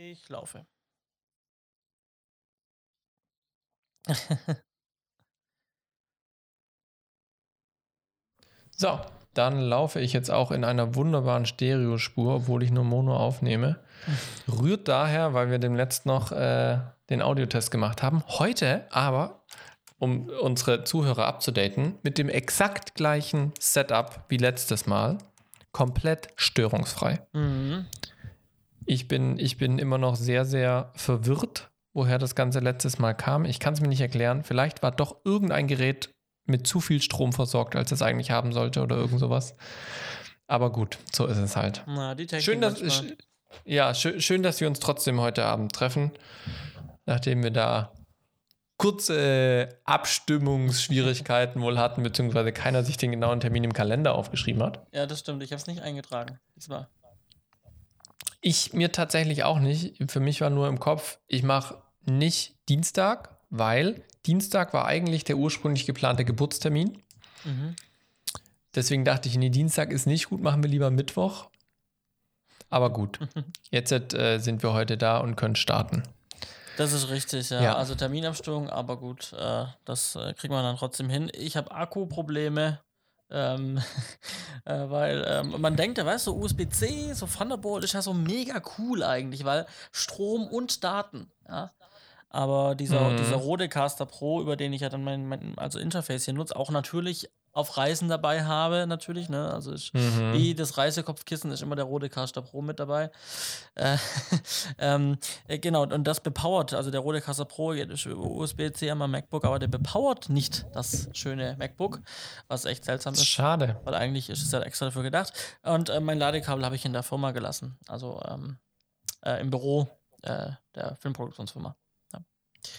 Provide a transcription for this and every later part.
Ich laufe. So, dann laufe ich jetzt auch in einer wunderbaren Stereospur, obwohl ich nur Mono aufnehme. Rührt daher, weil wir demnächst noch äh, den Audiotest gemacht haben. Heute aber, um unsere Zuhörer abzudaten, mit dem exakt gleichen Setup wie letztes Mal. Komplett störungsfrei. Mhm. Ich bin, ich bin immer noch sehr, sehr verwirrt, woher das Ganze letztes Mal kam. Ich kann es mir nicht erklären. Vielleicht war doch irgendein Gerät mit zu viel Strom versorgt, als es eigentlich haben sollte oder irgend sowas. Aber gut, so ist es halt. Na, Schön, dass, manchmal. ja, schön, schön, dass wir uns trotzdem heute Abend treffen, nachdem wir da kurze Abstimmungsschwierigkeiten wohl hatten, beziehungsweise keiner sich den genauen Termin im Kalender aufgeschrieben hat. Ja, das stimmt. Ich habe es nicht eingetragen. Diesmal. Ich mir tatsächlich auch nicht. Für mich war nur im Kopf, ich mache nicht Dienstag, weil Dienstag war eigentlich der ursprünglich geplante Geburtstermin. Mhm. Deswegen dachte ich, nee, Dienstag ist nicht gut, machen wir lieber Mittwoch. Aber gut, jetzt äh, sind wir heute da und können starten. Das ist richtig, ja. Ja. Also Terminabstimmung, aber gut, äh, das äh, kriegt man dann trotzdem hin. Ich habe Akkuprobleme, ähm, äh, weil ähm, man denkt, weißt du, USB-C, so Thunderbolt ist ja so mega cool eigentlich, weil Strom und Daten, ja. Aber dieser, Mhm. dieser Rodecaster Pro, über den ich ja dann mein, mein also Interface hier nutze, auch natürlich auf Reisen dabei habe, natürlich, ne? Also ich, Mhm. wie das Reisekopfkissen ist immer der Rodecaster Pro mit dabei. Äh, ähm, äh, genau, und das bepowert, also der Rodecaster Pro geht ist über USB-C am MacBook, aber der bepowert nicht das schöne MacBook, was echt seltsam ist. Schade. Weil eigentlich ist es ja extra dafür gedacht. Und äh, mein Ladekabel habe ich in der Firma gelassen. Also ähm, äh, im Büro äh, der Filmproduktionsfirma.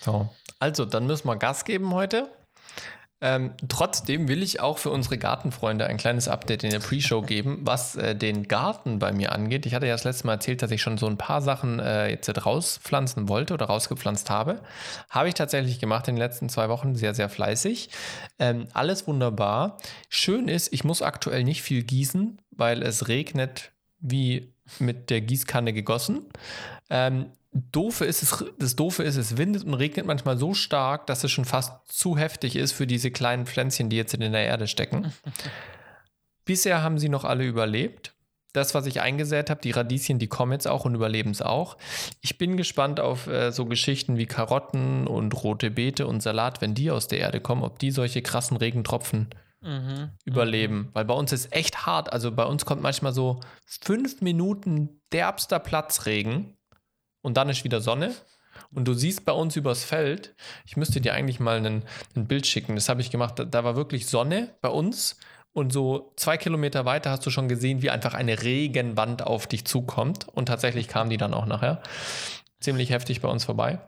So. Also, dann müssen wir Gas geben heute. Ähm, trotzdem will ich auch für unsere Gartenfreunde ein kleines Update in der Pre-Show geben, was äh, den Garten bei mir angeht. Ich hatte ja das letzte Mal erzählt, dass ich schon so ein paar Sachen äh, jetzt rauspflanzen wollte oder rausgepflanzt habe. Habe ich tatsächlich gemacht in den letzten zwei Wochen, sehr, sehr fleißig. Ähm, alles wunderbar. Schön ist, ich muss aktuell nicht viel gießen, weil es regnet wie mit der Gießkanne gegossen. Ähm, Doofe ist es, das Doofe ist, es windet und regnet manchmal so stark, dass es schon fast zu heftig ist für diese kleinen Pflänzchen, die jetzt in der Erde stecken. Bisher haben sie noch alle überlebt. Das, was ich eingesät habe, die Radieschen, die kommen jetzt auch und überleben es auch. Ich bin gespannt auf äh, so Geschichten wie Karotten und rote Beete und Salat, wenn die aus der Erde kommen, ob die solche krassen Regentropfen Mhm. überleben. Weil bei uns ist echt hart. Also bei uns kommt manchmal so fünf Minuten derbster Platzregen und dann ist wieder Sonne. Und du siehst bei uns übers Feld, ich müsste dir eigentlich mal ein, Bild schicken. Das habe ich gemacht. Da, da war wirklich Sonne bei uns. Und so zwei Kilometer weiter hast du schon gesehen, wie einfach eine Regenwand auf dich zukommt. Und tatsächlich kam die dann auch nachher. Ziemlich heftig bei uns vorbei.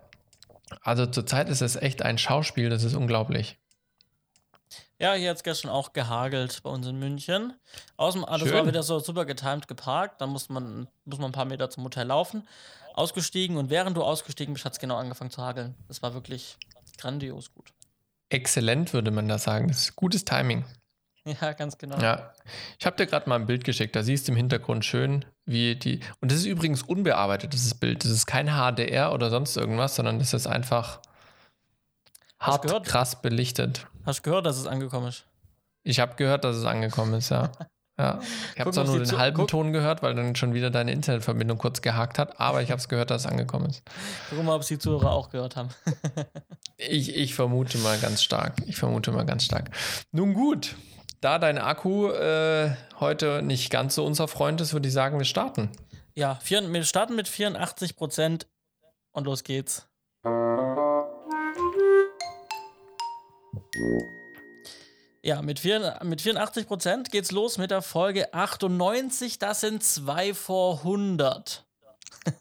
Also zurzeit ist es echt ein Schauspiel, das ist unglaublich. Ja, hier hat es gestern auch gehagelt bei uns in München. Außen, ah, das Schön. war wieder so super getimed geparkt. Da muss man, muss man ein paar Meter zum Hotel laufen. Ausgestiegen und während du ausgestiegen bist, hat es genau angefangen zu hageln. Das war wirklich grandios gut. Exzellent würde man da sagen. Das ist gutes Timing. Ja, ganz genau. Ja, ich habe dir gerade mal ein Bild geschickt. Da siehst du im Hintergrund schön, wie die. Und das ist übrigens unbearbeitet, dieses Bild. Das ist kein HDR oder sonst irgendwas, sondern das ist einfach hart krass belichtet. Hast du gehört, dass es angekommen ist? Ich habe gehört, dass es angekommen ist, ja. ja. Ich habe zwar nur den halben guck. Ton gehört, weil dann schon wieder deine Internetverbindung kurz gehakt hat, aber ich habe es gehört, dass es angekommen ist. Guck mal, ob es die Zuhörer auch gehört haben. Ich, ich vermute mal ganz stark. Ich vermute mal ganz stark. Nun gut, da dein Akku äh, heute nicht ganz so unser Freund ist, würde ich sagen, wir starten. ja, vier, wir starten mit 84 Prozent und los geht's. Ja, mit, vier, mit 84 Prozent geht's los mit der Folge 98. Das sind zwei vor 100.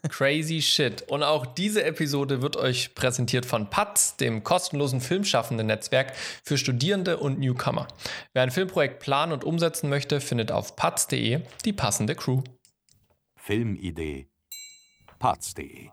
Crazy Shit. Und auch diese Episode wird euch präsentiert von PATZ, dem kostenlosen Filmschaffenden-Netzwerk für Studierende und Newcomer. Wer ein Filmprojekt planen und umsetzen möchte, findet auf patz.de die passende Crew. Filmidee. Parts.de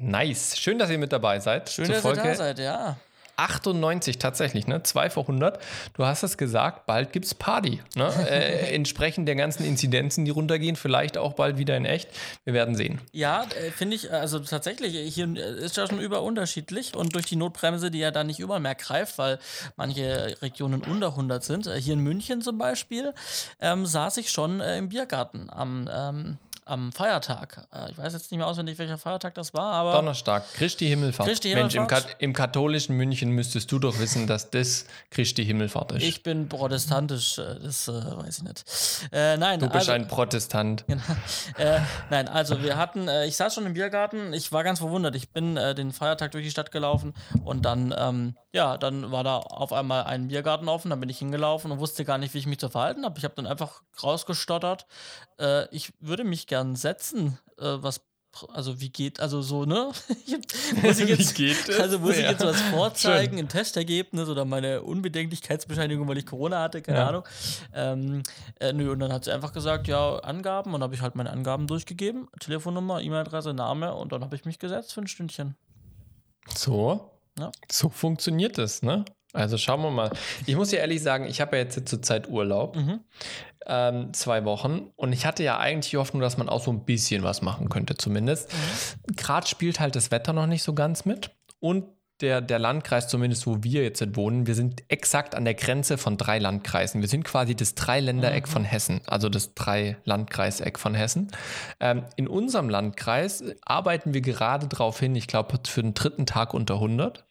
Nice. Schön, dass ihr mit dabei seid. Schön, dass Folge ihr da seid, ja. 98 tatsächlich, ne? 2 vor 100. Du hast es gesagt, bald gibt es Party. Ne? äh, entsprechend der ganzen Inzidenzen, die runtergehen, vielleicht auch bald wieder in echt. Wir werden sehen. Ja, äh, finde ich, also tatsächlich, hier ist ja schon über unterschiedlich und durch die Notbremse, die ja dann nicht überall mehr greift, weil manche Regionen unter 100 sind. Äh, hier in München zum Beispiel ähm, saß ich schon äh, im Biergarten am. Ähm, am Feiertag. Äh, ich weiß jetzt nicht mehr auswendig, welcher Feiertag das war, aber. Donnerstag, Christi Himmelfahrt. Christi Mensch, im. Kat im katholischen München müsstest du doch wissen, dass das Christi Himmelfahrt ist. Ich bin protestantisch, äh, das äh, weiß ich nicht. Äh, nein, du bist also, ein Protestant. Genau. Äh, nein, also wir hatten, äh, ich saß schon im Biergarten, ich war ganz verwundert. Ich bin den Feiertag durch die Stadt gelaufen und dann, ähm, ja, dann war da auf einmal ein Biergarten offen, dann bin ich hingelaufen und wusste gar nicht, wie ich mich zu verhalten habe. Ich habe dann einfach rausgestottert, ich würde mich gern setzen, äh, was also wie geht, also so, ne? muss ich jetzt? Also muss ich jetzt was vorzeigen, Schön. ein Testergebnis oder meine Unbedenklichkeitsbescheinigung, weil ich Corona hatte, keine Ja. Ahnung. Ähm, äh, nö, und dann hat sie einfach gesagt, ja, Angaben, und habe ich halt meine Angaben durchgegeben, Telefonnummer, E-Mail-Adresse, Name, und dann habe ich mich gesetzt für ein Stündchen. So. Ja. So funktioniert es, ne? Also schauen wir mal. Ich muss ja ehrlich sagen, ich habe ja jetzt zur Zeit Urlaub, Mhm. ähm, zwei Wochen, und ich hatte ja eigentlich die Hoffnung, dass man auch so ein bisschen was machen könnte, zumindest. Gerade spielt halt das Wetter noch nicht so ganz mit. Und der, der Landkreis, zumindest wo wir jetzt wohnen, wir sind exakt an der Grenze von drei Landkreisen. Wir sind quasi das Dreiländereck von Hessen, also das Drei-Landkreiseck von Hessen. Ähm, in unserem Landkreis arbeiten wir gerade darauf hin, ich glaube, für den dritten Tag unter 100.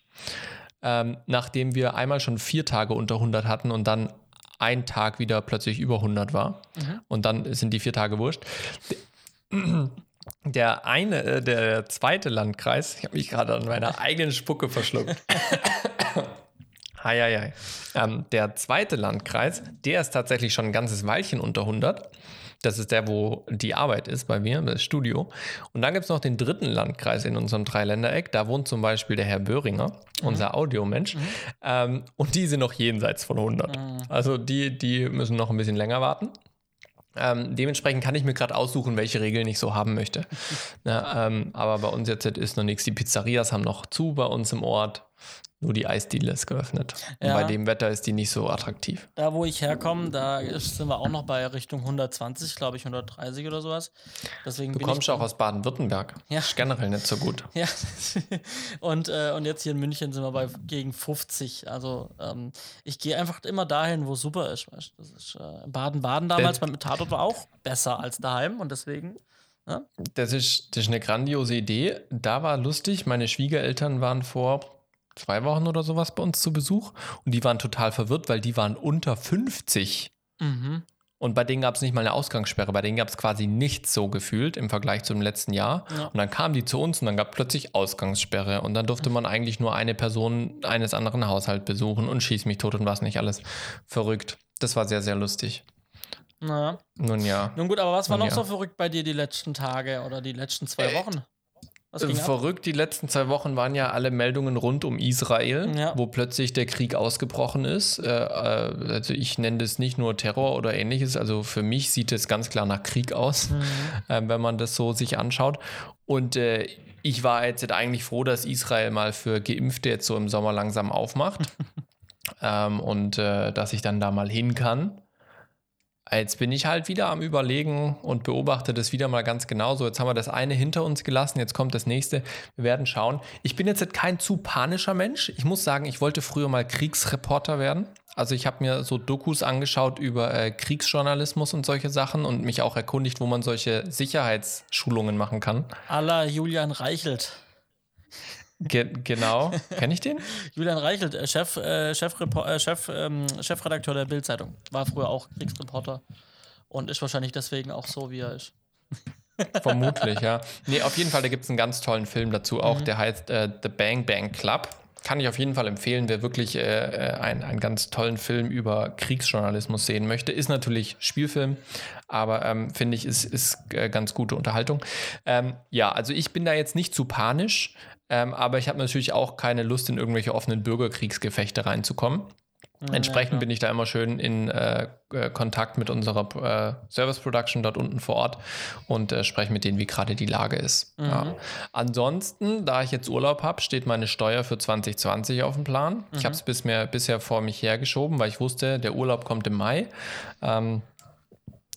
Ähm, nachdem wir einmal schon vier Tage unter 100 hatten und dann ein Tag wieder plötzlich über 100 war. Und dann sind die vier Tage wurscht. Der eine, äh, der zweite Landkreis, ich habe mich gerade an meiner eigenen Spucke verschluckt. Hei, hei, hei. Ähm, der zweite Landkreis, der ist tatsächlich schon ein ganzes Weilchen unter 100. Das ist der, wo die Arbeit ist bei mir, das Studio. Und dann gibt es noch den dritten Landkreis in unserem Dreiländereck. Da wohnt zum Beispiel der Herr Böhringer, unser Audiomensch. Ähm, und die sind noch jenseits von 100. Also die, die müssen noch ein bisschen länger warten. Ähm, dementsprechend kann ich mir gerade aussuchen, welche Regeln ich so haben möchte. Na, ähm, aber bei uns jetzt ist noch nichts. Die Pizzerias haben noch zu bei uns im Ort. Nur die Eisdiele ist geöffnet. Und Ja. bei dem Wetter ist die nicht so attraktiv. Da, wo ich herkomme, da ist, sind wir auch noch bei Richtung 120, glaube ich, 130 oder sowas. Deswegen Du kommst auch aus Baden-Württemberg. Ja. Ist generell nicht so gut. Ja, und, äh, und jetzt hier in München sind wir bei gegen 50. Also ähm, ich gehe einfach immer dahin, wo es super ist. Weißt? Das ist äh, Baden-Baden damals beim Tatort war auch besser als daheim und deswegen. Das ist, das ist eine grandiose Idee. Da war lustig, meine Schwiegereltern waren vor zwei Wochen oder sowas bei uns zu Besuch und die waren total verwirrt, weil die waren unter 50. Mhm. Und bei denen gab es nicht mal eine Ausgangssperre, bei denen gab es quasi nichts so gefühlt im Vergleich zum letzten Jahr. Ja. Und dann kamen die zu uns und dann gab plötzlich Ausgangssperre. Und dann durfte man eigentlich nur eine Person eines anderen Haushalts besuchen und schieß mich tot und was nicht alles. Verrückt. Das war sehr, sehr lustig. Naja. Nun ja. Nun gut, aber was war Nun noch ja. so verrückt bei dir die letzten Tage oder die letzten zwei Wochen? Was ging ab? Verrückt, die letzten zwei Wochen waren ja alle Meldungen rund um Israel, Ja. wo plötzlich der Krieg ausgebrochen ist. Äh, äh, also ich nenne das nicht nur Terror oder ähnliches, also für mich sieht es ganz klar nach Krieg aus, Mhm. äh, wenn man das so sich anschaut. Und äh, ich war jetzt eigentlich froh, dass Israel mal für Geimpfte jetzt so im Sommer langsam aufmacht ähm, und äh, dass ich dann da mal hin kann. Jetzt bin ich halt wieder am Überlegen und beobachte das wieder mal ganz genau. So, jetzt haben wir das eine hinter uns gelassen, jetzt kommt das nächste. Wir werden schauen. Ich bin jetzt kein zu panischer Mensch. Ich muss sagen, ich wollte früher mal Kriegsreporter werden. Also ich habe mir so Dokus angeschaut über äh, Kriegsjournalismus und solche Sachen und mich auch erkundigt, wo man solche Sicherheitsschulungen machen kann. Aller Julian Reichelt. Ge genau. Kenne ich den? Julian Reichelt, äh, Chef, äh, Chefrepo- äh, Chef, ähm, Chefredakteur der Bild-Zeitung. War früher auch Kriegsreporter und ist wahrscheinlich deswegen auch so, wie er ist. Vermutlich, ja. Nee, auf jeden Fall, da gibt es einen ganz tollen Film dazu auch, der heißt äh, The Bang Bang Club. Kann ich auf jeden Fall empfehlen, wer wirklich äh, äh, einen, einen ganz tollen Film über Kriegsjournalismus sehen möchte. Ist natürlich Spielfilm, aber ähm, finde ich, ist, ist äh, ganz gute Unterhaltung. Ähm, ja, also ich bin da jetzt nicht zu panisch, ähm, aber ich habe natürlich auch keine Lust, in irgendwelche offenen Bürgerkriegsgefechte reinzukommen. Entsprechend klar. bin ich da immer schön in äh, äh, Kontakt mit unserer äh, Service Production dort unten vor Ort und äh, spreche mit denen, wie gerade die Lage ist. Ja. Ansonsten, da ich jetzt Urlaub habe, steht meine Steuer für 2020 auf dem Plan. Ich habe es bis mir, bisher vor mich hergeschoben, weil ich wusste, der Urlaub kommt im Mai. Ähm,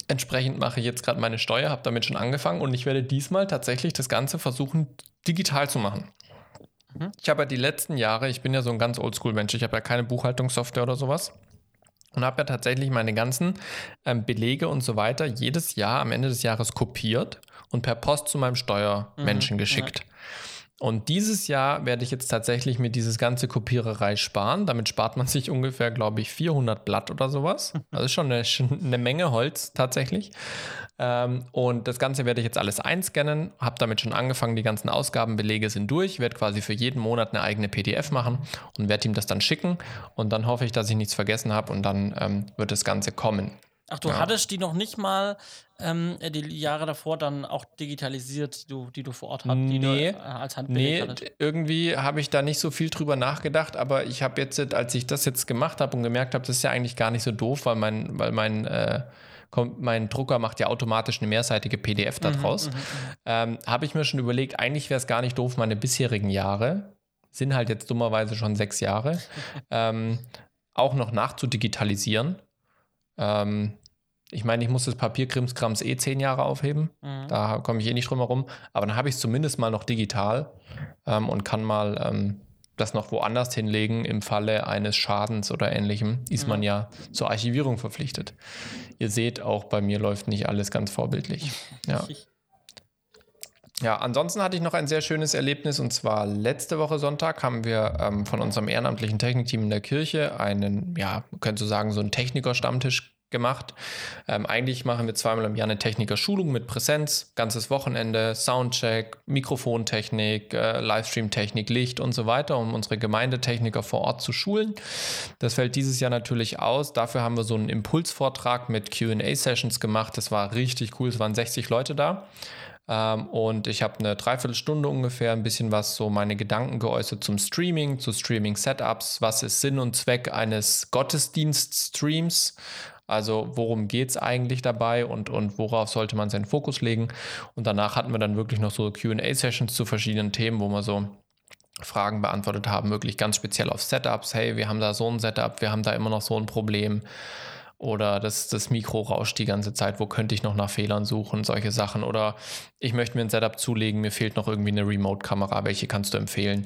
entsprechend mache ich jetzt gerade meine Steuer, habe damit schon angefangen und ich werde diesmal tatsächlich das Ganze versuchen, digital zu machen. Ich habe ja die letzten Jahre, ich bin ja so ein ganz Oldschool-Mensch, ich habe ja keine Buchhaltungssoftware oder sowas und habe ja tatsächlich meine ganzen ähm, Belege und so weiter jedes Jahr am Ende des Jahres kopiert und per Post zu meinem Steuermenschen geschickt. Und dieses Jahr werde ich jetzt tatsächlich mir dieses ganze Kopiererei sparen. Damit spart man sich ungefähr, glaube ich, 400 Blatt oder sowas. Das ist schon eine, eine Menge Holz tatsächlich. Ähm, und das Ganze werde ich jetzt alles einscannen. Habe damit schon angefangen. Die ganzen Ausgabenbelege sind durch. Werde quasi für jeden Monat eine eigene PDF machen und werde ihm das dann schicken. Und dann hoffe ich, dass ich nichts vergessen habe und dann ähm, wird das Ganze kommen. Ach, du Ja. hattest die noch nicht mal ähm, die Jahre davor dann auch digitalisiert, die du, die du vor Ort hattest, die Nee. du äh, als Handbeleg Nee, hattest. irgendwie habe ich da nicht so viel drüber nachgedacht, aber ich habe jetzt, als ich das jetzt gemacht habe und gemerkt habe, das ist ja eigentlich gar nicht so doof, weil mein, weil mein, äh, mein Drucker macht ja automatisch eine mehrseitige PDF Mhm, daraus, ähm, habe ich mir schon überlegt, eigentlich wäre es gar nicht doof, meine bisherigen Jahre, sind halt jetzt dummerweise schon sechs Jahre, ähm, auch noch nachzudigitalisieren. Ähm, ich meine, ich muss das Papierkrimskrams eh zehn Jahre aufheben. Mhm. Da komme ich eh nicht drum herum. Aber dann habe ich es zumindest mal noch digital ähm, und kann mal ähm, das noch woanders hinlegen. Im Falle eines Schadens oder ähnlichem ist man ja zur Archivierung verpflichtet. Ihr seht, auch bei mir läuft nicht alles ganz vorbildlich. Ja. Ja, ansonsten hatte ich noch ein sehr schönes Erlebnis und zwar letzte Woche Sonntag haben wir ähm, von unserem ehrenamtlichen Technikteam in der Kirche einen, ja, man könnte so sagen, so einen Techniker-Stammtisch gemacht. Ähm, eigentlich machen wir zweimal im Jahr eine Techniker-Schulung mit Präsenz, ganzes Wochenende, Soundcheck, Mikrofontechnik, äh, Livestream-Technik, Licht und so weiter, um unsere Gemeindetechniker vor Ort zu schulen. Das fällt dieses Jahr natürlich aus. Dafür haben wir so einen Impulsvortrag mit QA-Sessions gemacht. Das war richtig cool. Es waren 60 Leute da. Ähm, und ich habe eine Dreiviertelstunde ungefähr ein bisschen was so meine Gedanken geäußert zum Streaming, zu Streaming-Setups. Was ist Sinn und Zweck eines Gottesdienst-Streams? Also worum geht es eigentlich dabei und, und worauf sollte man seinen Fokus legen? Und danach hatten wir dann wirklich noch so QA-Sessions zu verschiedenen Themen, wo wir so Fragen beantwortet haben, wirklich ganz speziell auf Setups. Hey, wir haben da so ein Setup, wir haben da immer noch so ein Problem. Oder das, das Mikro rauscht die ganze Zeit, wo könnte ich noch nach Fehlern suchen, solche Sachen. Oder ich möchte mir ein Setup zulegen, mir fehlt noch irgendwie eine Remote-Kamera, welche kannst du empfehlen?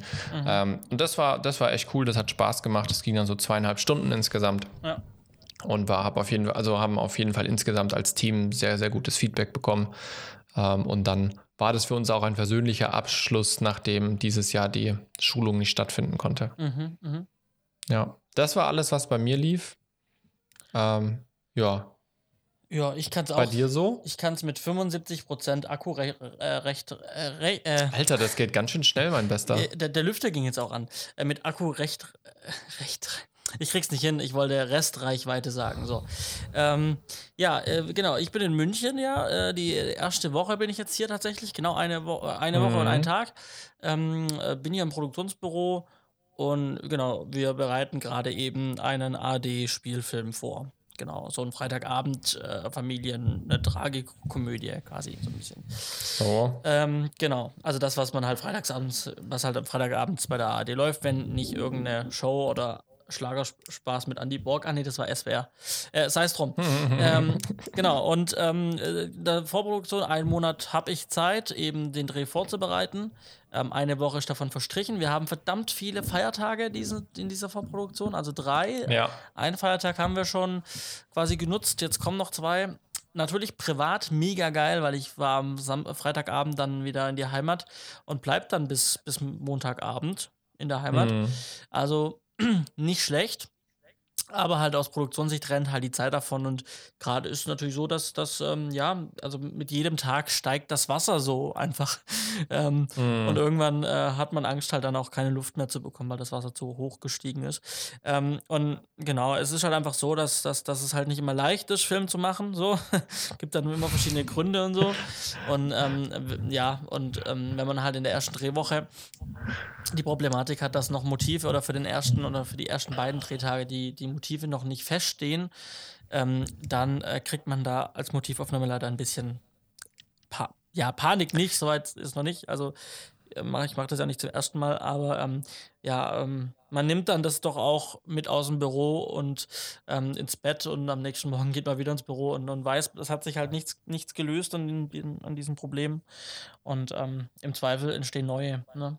Ähm, und das war, das war echt cool, das hat Spaß gemacht. Das ging dann so zweieinhalb Stunden insgesamt Ja. Und war, hab auf jeden Fall, also haben auf jeden Fall insgesamt als Team sehr, sehr gutes Feedback bekommen. Ähm, und dann war das für uns auch ein persönlicher Abschluss, nachdem dieses Jahr die Schulung nicht stattfinden konnte. Mhm, mhm. Ja, das war alles, was bei mir lief. Ähm, ja, Ja, ich kann es auch. bei dir so? Ich kann es mit 75% Akku re äh, recht. Äh, re äh, Alter, das geht ganz schön schnell, mein Bester. äh, der, der Lüfter ging jetzt auch an. Mit Akku recht. Recht. Ich krieg's nicht hin, ich wollte Restreichweite sagen. So. Ähm, ja, äh, genau, ich bin in München, ja. Äh, die erste Woche bin ich jetzt hier tatsächlich, genau eine, Wo eine Woche und Mhm. einen Tag. Ähm, äh, bin hier im Produktionsbüro und genau, wir bereiten gerade eben einen AD-Spielfilm vor. Genau, so ein Freitagabend, äh, Familien, eine Tragikomödie quasi, so ein bisschen. So. Ähm, genau, also das, was man halt freitagsabends, was halt am Freitagabends bei der ARD läuft, wenn nicht irgendeine Show oder Schlagerspaß mit Andy Borg, ah nee, das war SWR, äh, sei es drum. ähm, genau, und ähm, äh, der Vorproduktion, einen Monat habe ich Zeit, eben den Dreh vorzubereiten. Ähm, eine Woche ist davon verstrichen. Wir haben verdammt viele Feiertage diesen, in dieser Vorproduktion, also drei. Ja. Einen Feiertag haben wir schon quasi genutzt, jetzt kommen noch zwei. Natürlich privat mega geil, weil ich war am Sam Freitagabend dann wieder in die Heimat und bleib dann bis, bis Montagabend in der Heimat. Mhm. Also nicht schlecht. Aber halt aus Produktionssicht rennt halt die Zeit davon und gerade ist natürlich so, dass das, ähm, ja, also mit jedem Tag steigt das Wasser so einfach. ähm, Mhm. Und irgendwann äh, hat man Angst, halt dann auch keine Luft mehr zu bekommen, weil das Wasser zu hoch gestiegen ist. Ähm, und genau, es ist halt einfach so, dass, dass, dass es halt nicht immer leicht ist, Film zu machen. So. Gibt dann immer verschiedene Gründe und so. Und ähm, ja, und ähm, wenn man halt in der ersten Drehwoche die Problematik hat, dass noch Motive oder für den ersten oder für die ersten beiden Drehtage die, die Motive noch nicht feststehen, ähm, dann äh, kriegt man da als Motivaufnahme leider ein bisschen pa ja, Panik nicht, soweit ist noch nicht. Also äh, ich mache das ja nicht zum ersten Mal, aber ähm, ja, ähm, man nimmt dann das doch auch mit aus dem Büro und ähm, ins Bett und am nächsten Morgen geht man wieder ins Büro und, und weiß, es hat sich halt nichts, nichts gelöst an, den, an diesem Problem und ähm, im Zweifel entstehen neue. Ne?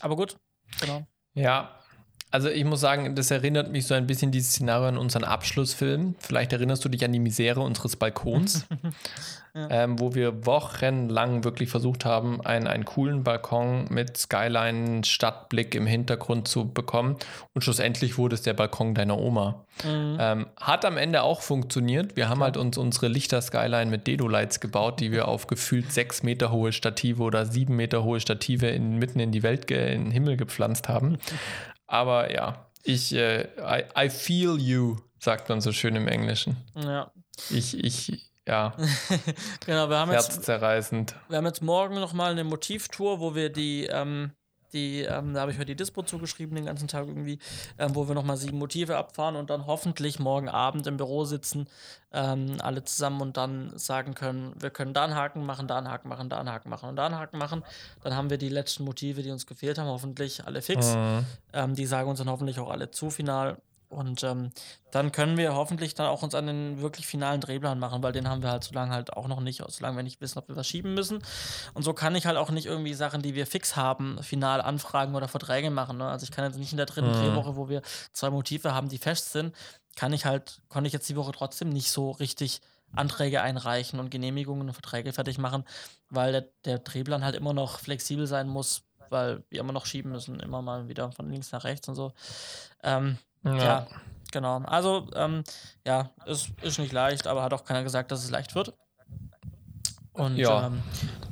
Aber gut, genau. Ja, also ich muss sagen, das erinnert mich so ein bisschen dieses Szenario an unseren Abschlussfilm. Vielleicht erinnerst du dich an die Misere unseres Balkons, ja. ähm, wo wir wochenlang wirklich versucht haben, einen, einen coolen Balkon mit Skyline, Stadtblick im Hintergrund zu bekommen. Und schlussendlich wurde es der Balkon deiner Oma. Mhm. Ähm, hat am Ende auch funktioniert. Wir haben ja. halt uns unsere Lichter-Skyline mit Dedo-Lights gebaut, die wir auf gefühlt sechs Meter hohe Stative oder sieben Meter hohe Stative in, mitten in die Welt, in den Himmel gepflanzt haben. Aber ja, ich, äh, I, I feel you, sagt man so schön im Englischen. Ja. Ich, ich, ja. genau, wir haben Herzzerreißend. Jetzt, wir haben jetzt morgen nochmal eine Motivtour, wo wir die, ähm, die, ähm, da habe ich heute die Dispo zugeschrieben, den ganzen Tag irgendwie, ähm, wo wir nochmal sieben Motive abfahren und dann hoffentlich morgen Abend im Büro sitzen, ähm, alle zusammen und dann sagen können, wir können da einen Haken machen, da einen Haken machen, da einen Haken machen und da einen Haken machen. Dann haben wir die letzten Motive, die uns gefehlt haben, hoffentlich alle fix. Mhm. Ähm, die sagen uns dann hoffentlich auch alle zu final. Und ähm, dann können wir hoffentlich dann auch uns an den wirklich finalen Drehplan machen, weil den haben wir halt so lange halt auch noch nicht, solange wir nicht wissen, ob wir was schieben müssen. Und so kann ich halt auch nicht irgendwie Sachen, die wir fix haben, final anfragen oder Verträge machen. Ne? Also ich kann jetzt nicht in der dritten mhm. Drehwoche, wo wir zwei Motive haben, die fest sind, kann ich halt, konnte ich jetzt die Woche trotzdem nicht so richtig Anträge einreichen und Genehmigungen und Verträge fertig machen, weil der, der Drehplan halt immer noch flexibel sein muss, weil wir immer noch schieben müssen, immer mal wieder von links nach rechts und so. Ähm, ja. ja. genau. Also, ähm, ja, ist, ist nicht leicht, aber hat auch keiner gesagt, dass es leicht wird. Und ja. ähm,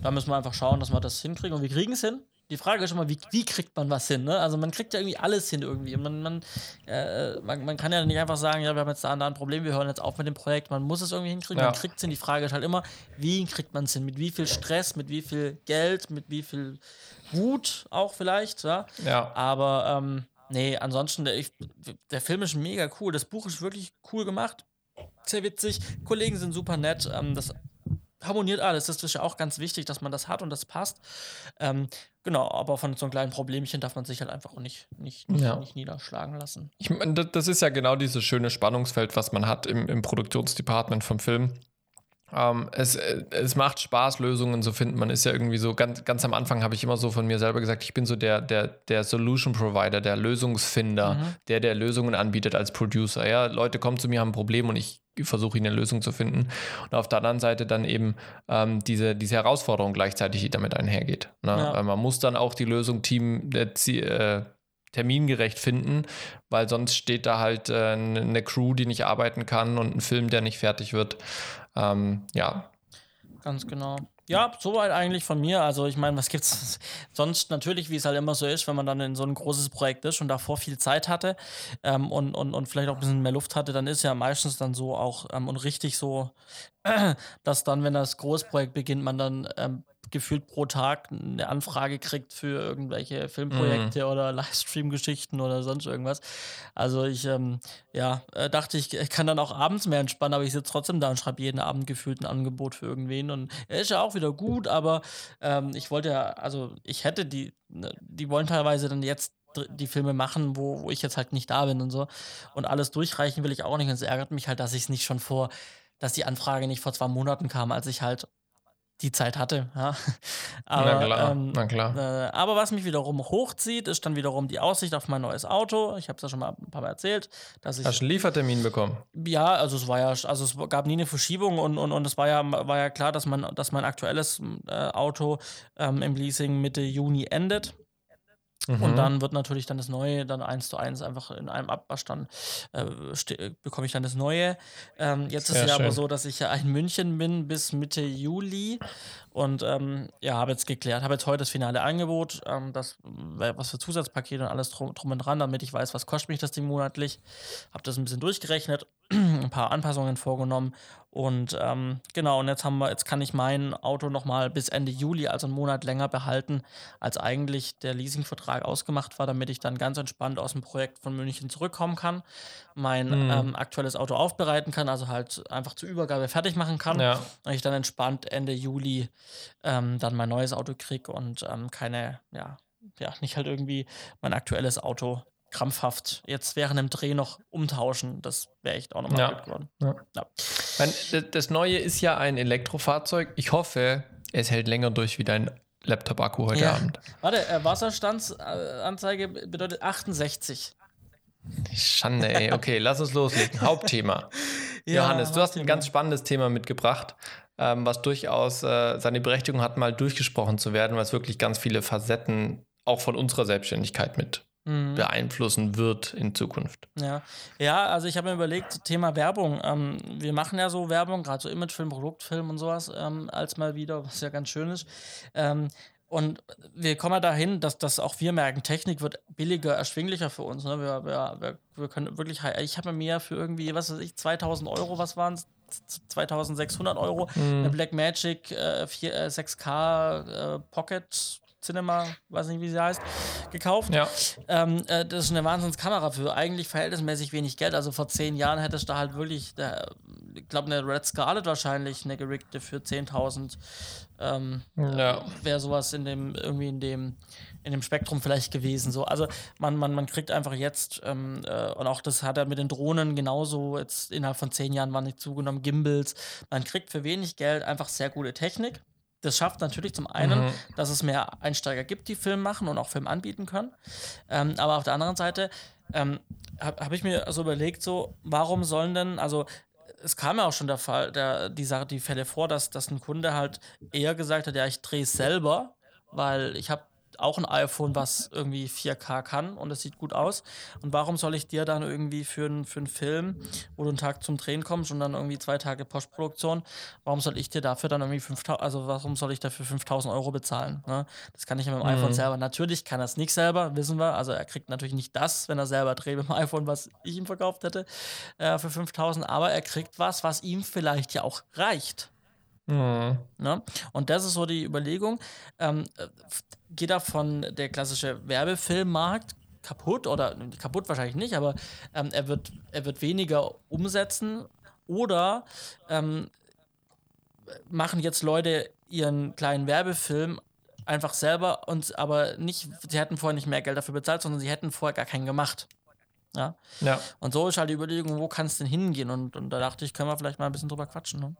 da müssen wir einfach schauen, dass wir das hinkriegen. Und wir kriegen es hin. Die Frage ist immer, wie, wie kriegt man was hin? Ne? Also man kriegt ja irgendwie alles hin irgendwie. Man, man, äh, man, man, kann ja nicht einfach sagen, ja, wir haben jetzt da ein Problem, wir hören jetzt auf mit dem Projekt. Man muss es irgendwie hinkriegen, ja. man kriegt es hin. Die Frage ist halt immer, wie kriegt man es hin? Mit wie viel Stress, mit wie viel Geld, mit wie viel Wut auch vielleicht. Ja. ja. Aber ähm, Nee, ansonsten, der, ich, der Film ist mega cool. Das Buch ist wirklich cool gemacht. Sehr witzig. Kollegen sind super nett. Ähm, das harmoniert alles. Das ist ja auch ganz wichtig, dass man das hat und das passt. Ähm, genau, aber von so einem kleinen Problemchen darf man sich halt einfach auch nicht, nicht, nicht, ja. nicht niederschlagen lassen. Ich meine, das ist ja genau dieses schöne Spannungsfeld, was man hat im, im Produktionsdepartement vom Film. Ähm, es, äh, es macht Spaß, Lösungen zu finden. Man ist ja irgendwie so, ganz, ganz am Anfang habe ich immer so von mir selber gesagt, ich bin so der, der, der Solution Provider, der Lösungsfinder, mhm. der, der Lösungen anbietet als Producer. Ja, Leute kommen zu mir, haben ein Problem und ich versuche ihnen eine Lösung zu finden. Und auf der anderen Seite dann eben ähm, diese, diese Herausforderung gleichzeitig, die damit einhergeht. Ne? Ja. man muss dann auch die Lösung Team, äh, äh, termingerecht finden, weil sonst steht da halt äh, eine Crew, die nicht arbeiten kann und ein Film, der nicht fertig wird. Ähm, ja. Ganz genau. Ja, soweit eigentlich von mir. Also ich meine, was gibt's sonst natürlich, wie es halt immer so ist, wenn man dann in so ein großes Projekt ist und davor viel Zeit hatte ähm, und, und, und vielleicht auch ein bisschen mehr Luft hatte, dann ist ja meistens dann so auch ähm, und richtig so, dass dann, wenn das Großprojekt beginnt, man dann ähm, gefühlt pro Tag eine Anfrage kriegt für irgendwelche Filmprojekte mhm. oder Livestream-Geschichten oder sonst irgendwas. Also ich, ähm, ja, äh, dachte ich, kann dann auch abends mehr entspannen, aber ich sitze trotzdem da und schreibe jeden Abend gefühlt ein Angebot für irgendwen und er ist ja auch wieder gut, aber ähm, ich wollte ja, also ich hätte die, ne, die wollen teilweise dann jetzt die Filme machen, wo, wo ich jetzt halt nicht da bin und so. Und alles durchreichen will ich auch nicht. Und es ärgert mich halt, dass ich es nicht schon vor, dass die Anfrage nicht vor zwei Monaten kam, als ich halt die Zeit hatte. Ja. Aber, na klar, ähm, na klar. Äh, aber was mich wiederum hochzieht, ist dann wiederum die Aussicht auf mein neues Auto. Ich habe es ja schon mal ein paar Mal erzählt. Dass ich, Hast du einen Liefertermin bekommen? Ja, also es war ja, also es gab nie eine Verschiebung und, und, und es war ja, war ja klar, dass, man, dass mein aktuelles äh, Auto ähm, im Leasing Mitte Juni endet. Mhm. Und dann wird natürlich dann das Neue dann eins zu eins einfach in einem Abwasch dann äh, bekomme ich dann das Neue. Ähm, jetzt Sehr ist es ja aber so, dass ich ja in München bin bis Mitte Juli Und ähm, ja, habe jetzt geklärt, habe jetzt heute das finale Angebot, ähm, das, was für Zusatzpakete und alles drum, drum und dran, damit ich weiß, was kostet mich das Ding monatlich. Habe das ein bisschen durchgerechnet, ein paar Anpassungen vorgenommen und ähm, genau, und jetzt haben wir, jetzt kann ich mein Auto nochmal bis Ende Juli, also einen Monat länger behalten, als eigentlich der Leasingvertrag ausgemacht war, damit ich dann ganz entspannt aus dem Projekt von München zurückkommen kann, mein mhm. ähm, aktuelles Auto aufbereiten kann, also halt einfach zur Übergabe fertig machen kann. Ja. Und ich dann entspannt Ende Juli ähm, dann mein neues Auto kriege und ähm, keine, ja, ja, nicht halt irgendwie mein aktuelles Auto krampfhaft jetzt während dem Dreh noch umtauschen. Das wäre echt auch nochmal ja. gut geworden. Ja. Ja. Das Neue ist ja ein Elektrofahrzeug. Ich hoffe, es hält länger durch wie dein Laptop-Akku heute ja. Abend. Warte, äh, Wasserstandsanzeige bedeutet 68. Schande, ey. Okay, lass uns loslegen. Hauptthema. Johannes, du hast ein ganz spannendes Thema mitgebracht, ähm, was durchaus äh, seine Berechtigung hat, mal durchgesprochen zu werden, was wirklich ganz viele Facetten auch von unserer Selbstständigkeit mit mhm. beeinflussen wird in Zukunft. Ja, ja also ich habe mir überlegt, Thema Werbung. Ähm, wir machen ja so Werbung, gerade so Imagefilm, Produktfilm und sowas, ähm, als mal wieder, was ja ganz schön ist. Ähm, und wir kommen ja dahin, dass, dass auch wir merken, Technik wird billiger, erschwinglicher für uns. Ne? Wir, wir, wir können wirklich, ich habe mir für irgendwie, was weiß ich, 2000 Euro, was waren es? 2600 Euro, mhm. eine Blackmagic äh, 4, äh, 6K äh, Pocket Cinema, weiß nicht, wie sie heißt, gekauft. Ja. Ähm, äh, das ist eine Wahnsinnskamera für eigentlich verhältnismäßig wenig Geld. Also vor zehn Jahren hättest du halt wirklich, der, ich glaube, eine Red Scarlet wahrscheinlich, eine geriggte für 10.000. Ähm, ja. Wäre sowas in dem, irgendwie in dem, in dem Spektrum vielleicht gewesen. So. Also man, man, man kriegt einfach jetzt, ähm, äh, und auch das hat er mit den Drohnen genauso, jetzt innerhalb von zehn Jahren waren nicht zugenommen, Gimbals. Man kriegt für wenig Geld einfach sehr gute Technik das schafft natürlich zum einen, mhm. dass es mehr Einsteiger gibt, die Film machen und auch Film anbieten können. Ähm, aber auf der anderen Seite ähm, habe hab ich mir so überlegt, so, warum sollen denn, also es kam ja auch schon der Fall, der, die, Sache, die Fälle vor, dass, dass ein Kunde halt eher gesagt hat, ja, ich drehe es selber, weil ich habe auch ein iPhone, was irgendwie 4K kann und es sieht gut aus. Und warum soll ich dir dann irgendwie für, ein, für einen Film, wo du einen Tag zum Drehen kommst und dann irgendwie zwei Tage Postproduktion, warum soll ich dir dafür dann irgendwie 5000, also warum soll ich dafür 5000 Euro bezahlen? Ne? Das kann ich mit dem mhm. iPhone selber. Natürlich kann er es nicht selber, wissen wir. Also er kriegt natürlich nicht das, wenn er selber dreht mit dem iPhone, was ich ihm verkauft hätte, äh, für 5000, aber er kriegt was, was ihm vielleicht ja auch reicht. Mhm. Ne? Und das ist so die Überlegung. Ähm, geht davon der klassische Werbefilmmarkt kaputt oder kaputt wahrscheinlich nicht, aber ähm, er, wird, er wird weniger umsetzen oder ähm, machen jetzt Leute ihren kleinen Werbefilm einfach selber und aber nicht, sie hätten vorher nicht mehr Geld dafür bezahlt, sondern sie hätten vorher gar keinen gemacht. Ja. ja. Und so ist halt die Überlegung, wo kann es denn hingehen? Und, und da dachte ich, können wir vielleicht mal ein bisschen drüber quatschen. Ne?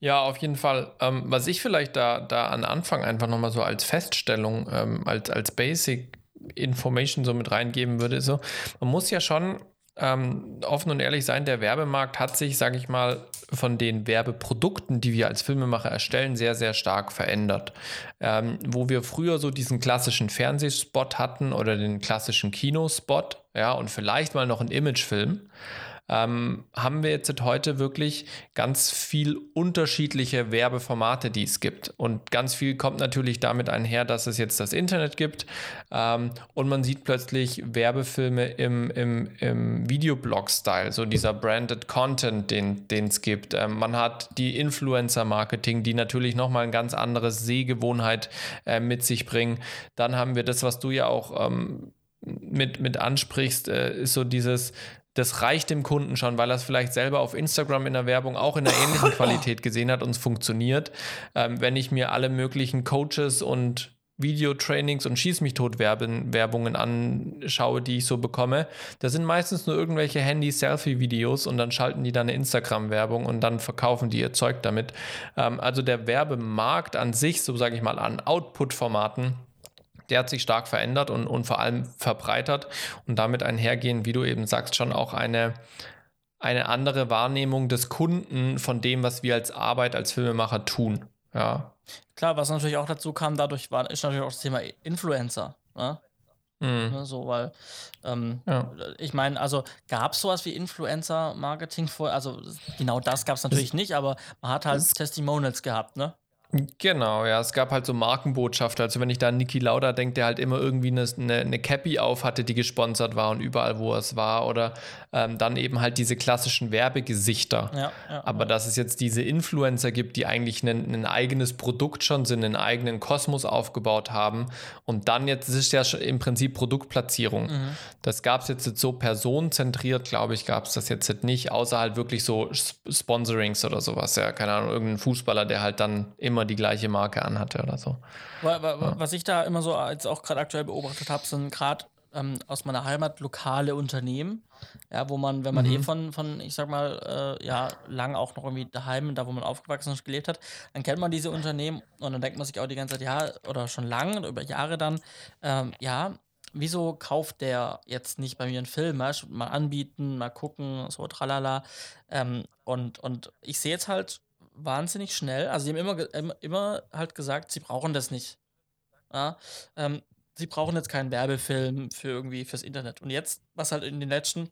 Ja, auf jeden Fall. Ähm, was ich vielleicht da, da an Anfang einfach nochmal so als Feststellung, ähm, als, als Basic Information so mit reingeben würde, so, man muss ja schon ähm, offen und ehrlich sein, der Werbemarkt hat sich, sage ich mal, von den Werbeprodukten, die wir als Filmemacher erstellen, sehr, sehr stark verändert. Ähm, wo wir früher so diesen klassischen Fernsehspot hatten oder den klassischen Kinospot, ja, und vielleicht mal noch einen Imagefilm ähm, haben wir jetzt heute wirklich ganz viel unterschiedliche Werbeformate, die es gibt. Und ganz viel kommt natürlich damit einher, dass es jetzt das Internet gibt ähm, und man sieht plötzlich Werbefilme im, im, im Videoblog-Style, so dieser branded Content, den es gibt. Ähm, man hat die Influencer-Marketing, die natürlich nochmal ein ganz anderes Sehgewohnheit äh, mit sich bringen. Dann haben wir das, was du ja auch ähm, mit, mit ansprichst, äh, ist so dieses das reicht dem Kunden schon, weil er es vielleicht selber auf Instagram in der Werbung auch in einer ähnlichen Qualität gesehen hat und es funktioniert. Ähm, wenn ich mir alle möglichen Coaches und Videotrainings und Schieß mich tot Werbungen anschaue, die ich so bekomme, das sind meistens nur irgendwelche Handy-Selfie-Videos und dann schalten die dann eine Instagram-Werbung und dann verkaufen die ihr Zeug damit. Ähm, also der Werbemarkt an sich, so sage ich mal, an Output-Formaten der hat sich stark verändert und, und vor allem verbreitert und damit einhergehen, wie du eben sagst, schon auch eine, eine andere Wahrnehmung des Kunden von dem, was wir als Arbeit, als Filmemacher tun. Ja. Klar, was natürlich auch dazu kam, dadurch war, ist natürlich auch das Thema Influencer. Ne? Mhm. Ne, so, weil, ähm, ja. ich meine, also gab es sowas wie Influencer-Marketing vor, also genau das gab es natürlich nicht, aber man hat halt Testimonials gehabt, ne? Genau, ja, es gab halt so Markenbotschafter. Also wenn ich da an Niki Lauda denke, der halt immer irgendwie eine, eine, eine Cappy auf hatte, die gesponsert war und überall, wo es war. Oder ähm, dann eben halt diese klassischen Werbegesichter. Ja, ja, Aber dass es jetzt diese Influencer gibt, die eigentlich ein, ein eigenes Produkt schon sind, einen eigenen Kosmos aufgebaut haben. Und dann jetzt das ist ja schon im Prinzip Produktplatzierung. Das gab es jetzt so personenzentriert, glaube ich, gab es das jetzt nicht, außer halt wirklich so Sp- Sponsorings oder sowas. Ja, keine Ahnung, irgendein Fußballer, der halt dann immer die gleiche Marke anhatte oder so. Wa- wa- wa- Was ich da immer so als auch gerade aktuell beobachtet habe, sind gerade ähm, aus meiner Heimat lokale Unternehmen, ja, wo man, wenn man eh von, von, ich sag mal, äh, ja, lang auch noch irgendwie daheim, da wo man aufgewachsen ist, gelebt hat, dann kennt man diese Unternehmen und dann denkt man sich auch die ganze Zeit, ja, oder schon lange oder über Jahre dann, ähm, ja, wieso kauft der jetzt nicht bei mir einen Film? Mal anbieten, mal gucken, so tralala. Ähm, und, und ich sehe jetzt halt wahnsinnig schnell, also sie haben immer, immer halt gesagt, sie brauchen das nicht. Ja, ähm, sie brauchen jetzt keinen Werbefilm für irgendwie fürs Internet. Und jetzt, was halt in den letzten,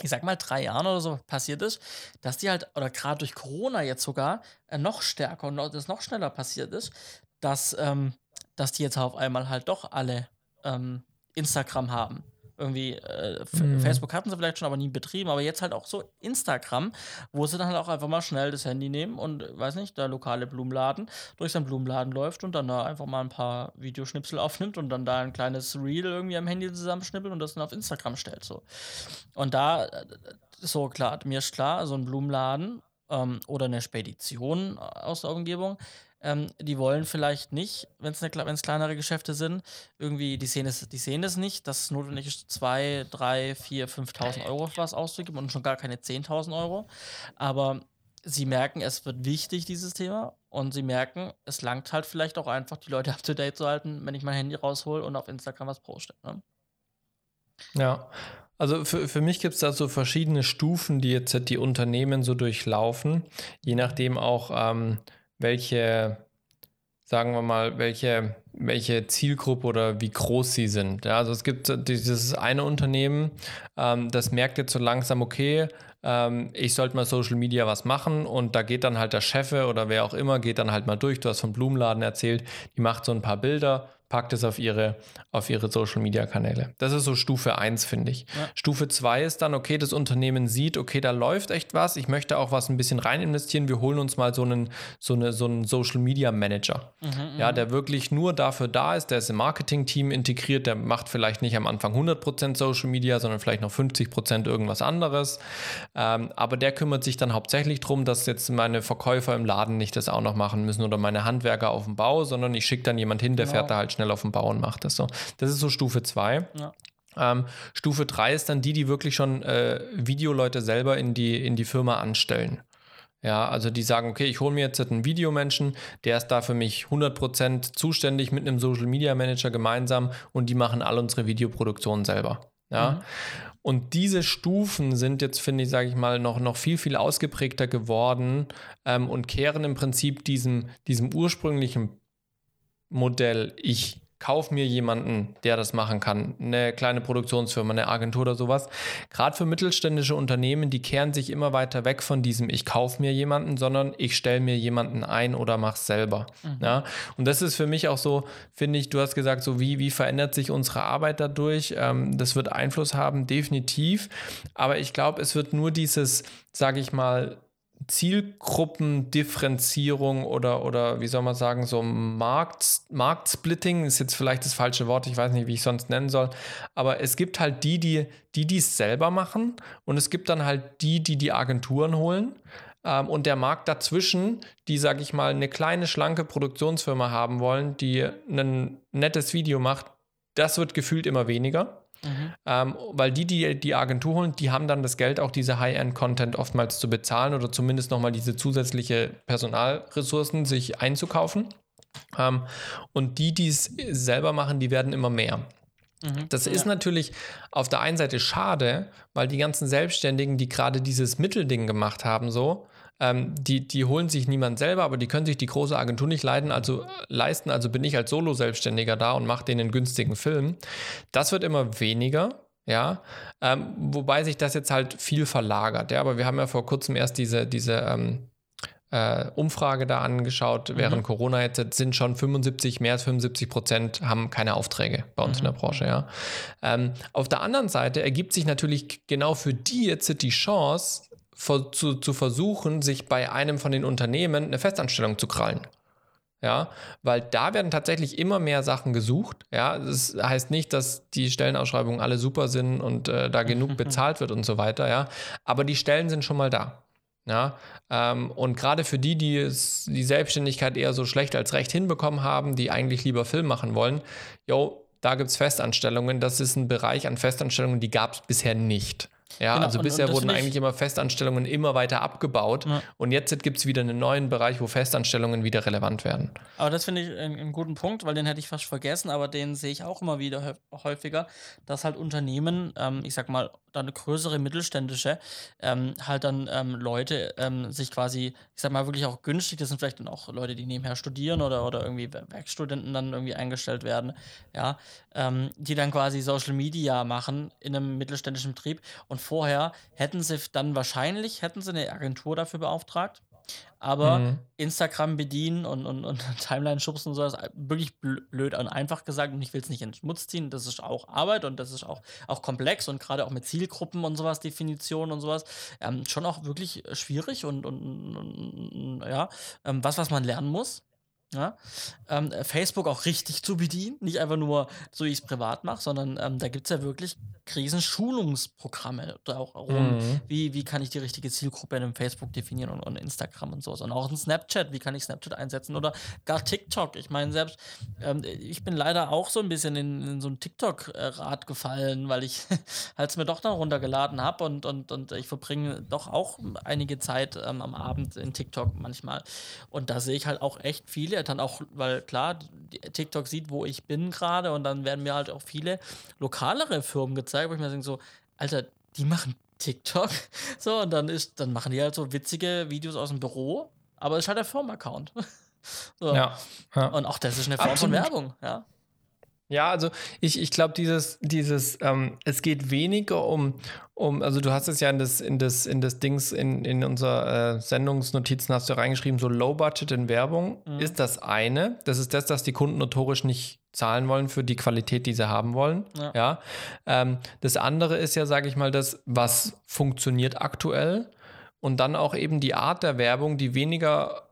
ich sag mal, drei Jahren oder so passiert ist, dass die halt, oder gerade durch Corona jetzt sogar, äh, noch stärker und noch, das noch schneller passiert ist, dass, ähm, dass die jetzt auf einmal halt doch alle ähm, Instagram haben. Irgendwie, äh, Mhm. Facebook hatten sie vielleicht schon, aber nie betrieben, aber jetzt halt auch so Instagram, wo sie dann halt auch einfach mal schnell das Handy nehmen und, weiß nicht, der lokale Blumenladen durch seinen Blumenladen läuft und dann da einfach mal ein paar Videoschnipsel aufnimmt und dann da ein kleines Reel irgendwie am Handy zusammenschnippelt und das dann auf Instagram stellt. So. Und da, äh, so klar, mir ist klar, so ein Blumenladen ähm, oder eine Spedition aus der Umgebung, ähm, die wollen vielleicht nicht, wenn es kleinere Geschäfte sind, irgendwie, die sehen es, die sehen es nicht, dass es notwendig ist, 2, 3, 4, 5.000 Euro für was auszugeben und schon gar keine 10.000 Euro. Aber sie merken, es wird wichtig, dieses Thema. Und sie merken, es langt halt vielleicht auch einfach, die Leute up to date zu halten, wenn ich mein Handy raushol und auf Instagram was poste. Ne? Ja, also für, für mich gibt es da so verschiedene Stufen, die jetzt die Unternehmen so durchlaufen, je nachdem auch, ähm, welche, sagen wir mal, welche, welche Zielgruppe oder wie groß sie sind. Ja, also es gibt dieses eine Unternehmen, ähm, das merkt jetzt so langsam, okay, ähm, ich sollte mal Social Media was machen und da geht dann halt der Chef oder wer auch immer, geht dann halt mal durch. Du hast vom Blumenladen erzählt, die macht so ein paar Bilder, packt es auf ihre, auf ihre Social Media Kanäle. Das ist so Stufe 1, finde ich. Ja. Stufe 2 ist dann, okay, das Unternehmen sieht, okay, da läuft echt was, ich möchte auch was ein bisschen rein investieren, wir holen uns mal so einen, so eine, so einen Social Media Manager. ja, der wirklich nur dafür da ist, der ist im Marketing-Team integriert, der macht vielleicht nicht am Anfang 100% Social Media, sondern vielleicht noch 50% irgendwas anderes. Ähm, aber der kümmert sich dann hauptsächlich darum, dass jetzt meine Verkäufer im Laden nicht das auch noch machen müssen oder meine Handwerker auf dem Bau, sondern ich schicke dann jemand hin, der Genau. fährt da halt schnell auf den Bau und macht das so. Das ist so Stufe 2. Ja. Ähm, Stufe 3 ist dann die, die wirklich schon äh, Videoleute selber in die, in die Firma anstellen. Ja, also die sagen, okay, ich hole mir jetzt einen Videomenschen, der ist da für mich 100% zuständig mit einem Social Media Manager gemeinsam und die machen all unsere Videoproduktionen selber. Ja. Und diese Stufen sind jetzt, finde ich, sage ich mal, noch, noch viel, viel ausgeprägter geworden ähm, und kehren im Prinzip diesem, diesem ursprünglichen Modell, ich kaufe mir jemanden, der das machen kann, eine kleine Produktionsfirma, eine Agentur oder sowas. Gerade für mittelständische Unternehmen, die kehren sich immer weiter weg von diesem, ich kaufe mir jemanden, sondern ich stelle mir jemanden ein oder mache es selber. Ja? Und das ist für mich auch so, finde ich, du hast gesagt, so wie, wie verändert sich unsere Arbeit dadurch? Ähm, das wird Einfluss haben, definitiv. Aber ich glaube, es wird nur dieses, sage ich mal, Zielgruppendifferenzierung oder, oder wie soll man sagen, so Markt, Marktsplitting ist jetzt vielleicht das falsche Wort, ich weiß nicht, wie ich sonst nennen soll, aber es gibt halt die, die die die es selber machen und es gibt dann halt die, die die Agenturen holen ähm, und der Markt dazwischen, die, sage ich mal, eine kleine, schlanke Produktionsfirma haben wollen, die ein nettes Video macht, das wird gefühlt immer weniger. Ähm, weil die, die die Agentur holen, die haben dann das Geld, auch diese High-End-Content oftmals zu bezahlen oder zumindest nochmal diese zusätzliche Personalressourcen sich einzukaufen. Ähm, und die, die es selber machen, die werden immer mehr. Das ist natürlich auf der einen Seite schade, weil die ganzen Selbstständigen, die gerade dieses Mittelding gemacht haben, so, ähm, die, die holen sich niemand selber, aber die können sich die große Agentur nicht leiden, also, leisten. Also bin ich als Solo-Selbstständiger da und mache denen einen günstigen Film. Das wird immer weniger. Ja, ähm, wobei sich das jetzt halt viel verlagert. Ja, aber wir haben ja vor kurzem erst diese, diese ähm, äh, Umfrage da angeschaut, Mhm. während Corona jetzt sind schon 75, mehr als 75 Prozent haben keine Aufträge bei uns in der Mhm. Branche, ja. Ähm, auf der anderen Seite ergibt sich natürlich genau für die jetzt die Chance, zu, zu versuchen, sich bei einem von den Unternehmen eine Festanstellung zu krallen. Ja, weil da werden tatsächlich immer mehr Sachen gesucht. Ja, das heißt nicht, dass die Stellenausschreibungen alle super sind und äh, da genug bezahlt wird und so weiter. Ja, aber die Stellen sind schon mal da. Ja, ähm, und gerade für die, die es, die Selbstständigkeit eher so schlecht als recht hinbekommen haben, die eigentlich lieber Film machen wollen, jo, da gibt es Festanstellungen. Das ist ein Bereich an Festanstellungen, die gab es bisher nicht. Ja, Genau, also und- bisher und wurden eigentlich immer Festanstellungen immer weiter abgebaut. Ja. Und jetzt gibt es wieder einen neuen Bereich, wo Festanstellungen wieder relevant werden. Aber das finde ich einen, einen guten Punkt, weil den hätte ich fast vergessen, aber den sehe ich auch immer wieder häu- häufiger, dass halt Unternehmen, ähm, ich sag mal, dann größere mittelständische, ähm, halt dann ähm, Leute ähm, sich quasi, ich sag mal, wirklich auch günstig, das sind vielleicht dann auch Leute, die nebenher studieren oder, oder irgendwie Wer- Werkstudenten dann irgendwie eingestellt werden, ja, ähm, die dann quasi Social Media machen in einem mittelständischen Betrieb. Und vorher hätten sie dann wahrscheinlich, hätten sie eine Agentur dafür beauftragt, aber Mhm. Instagram bedienen und, und, und Timeline schubsen und so, ist wirklich blö- blöd und einfach gesagt und ich will es nicht in den Schmutz ziehen, das ist auch Arbeit und das ist auch, auch komplex und gerade auch mit Zielgruppen und sowas, Definitionen und sowas, ähm, schon auch wirklich schwierig und, und, und, und ja, ähm, was, was man lernen muss. Ja? Ähm, Facebook auch richtig zu bedienen, nicht einfach nur so, wie ich es privat mache, sondern ähm, da gibt es ja wirklich Krisenschulungsprogramme auch rum. Mhm. Wie, wie kann ich die richtige Zielgruppe in einem Facebook definieren und, und Instagram und so. Und auch ein Snapchat, wie kann ich Snapchat einsetzen oder gar TikTok. Ich meine, selbst, ähm, ich bin leider auch so ein bisschen in, in so ein TikTok-Rad gefallen, weil ich halt es mir doch dann runtergeladen habe und, und, und ich verbringe doch auch einige Zeit ähm, am Abend in TikTok manchmal. Und da sehe ich halt auch echt viele, dann auch, weil klar, TikTok sieht, wo ich bin gerade und dann werden mir halt auch viele lokalere Firmen gezeigt, wo ich mir denke so, Alter, die machen TikTok. So, und dann ist, dann machen die halt so witzige Videos aus dem Büro, aber es ist halt der Firmenaccount. so. Ja, ja. Und auch das ist eine Form von Absolut. Werbung, ja. Ja, also ich, ich glaube, dieses, dieses, ähm, es geht weniger um, um, also du hast es ja in das, in das, in das Dings, in, in unser äh, Sendungsnotizen hast du reingeschrieben, so Low Budget in Werbung Mhm. ist das eine. Das ist das, dass die Kunden notorisch nicht zahlen wollen für die Qualität, die sie haben wollen. Ja. Ja. Ähm, das andere ist ja, sage ich mal, das, was funktioniert aktuell und dann auch eben die Art der Werbung, die weniger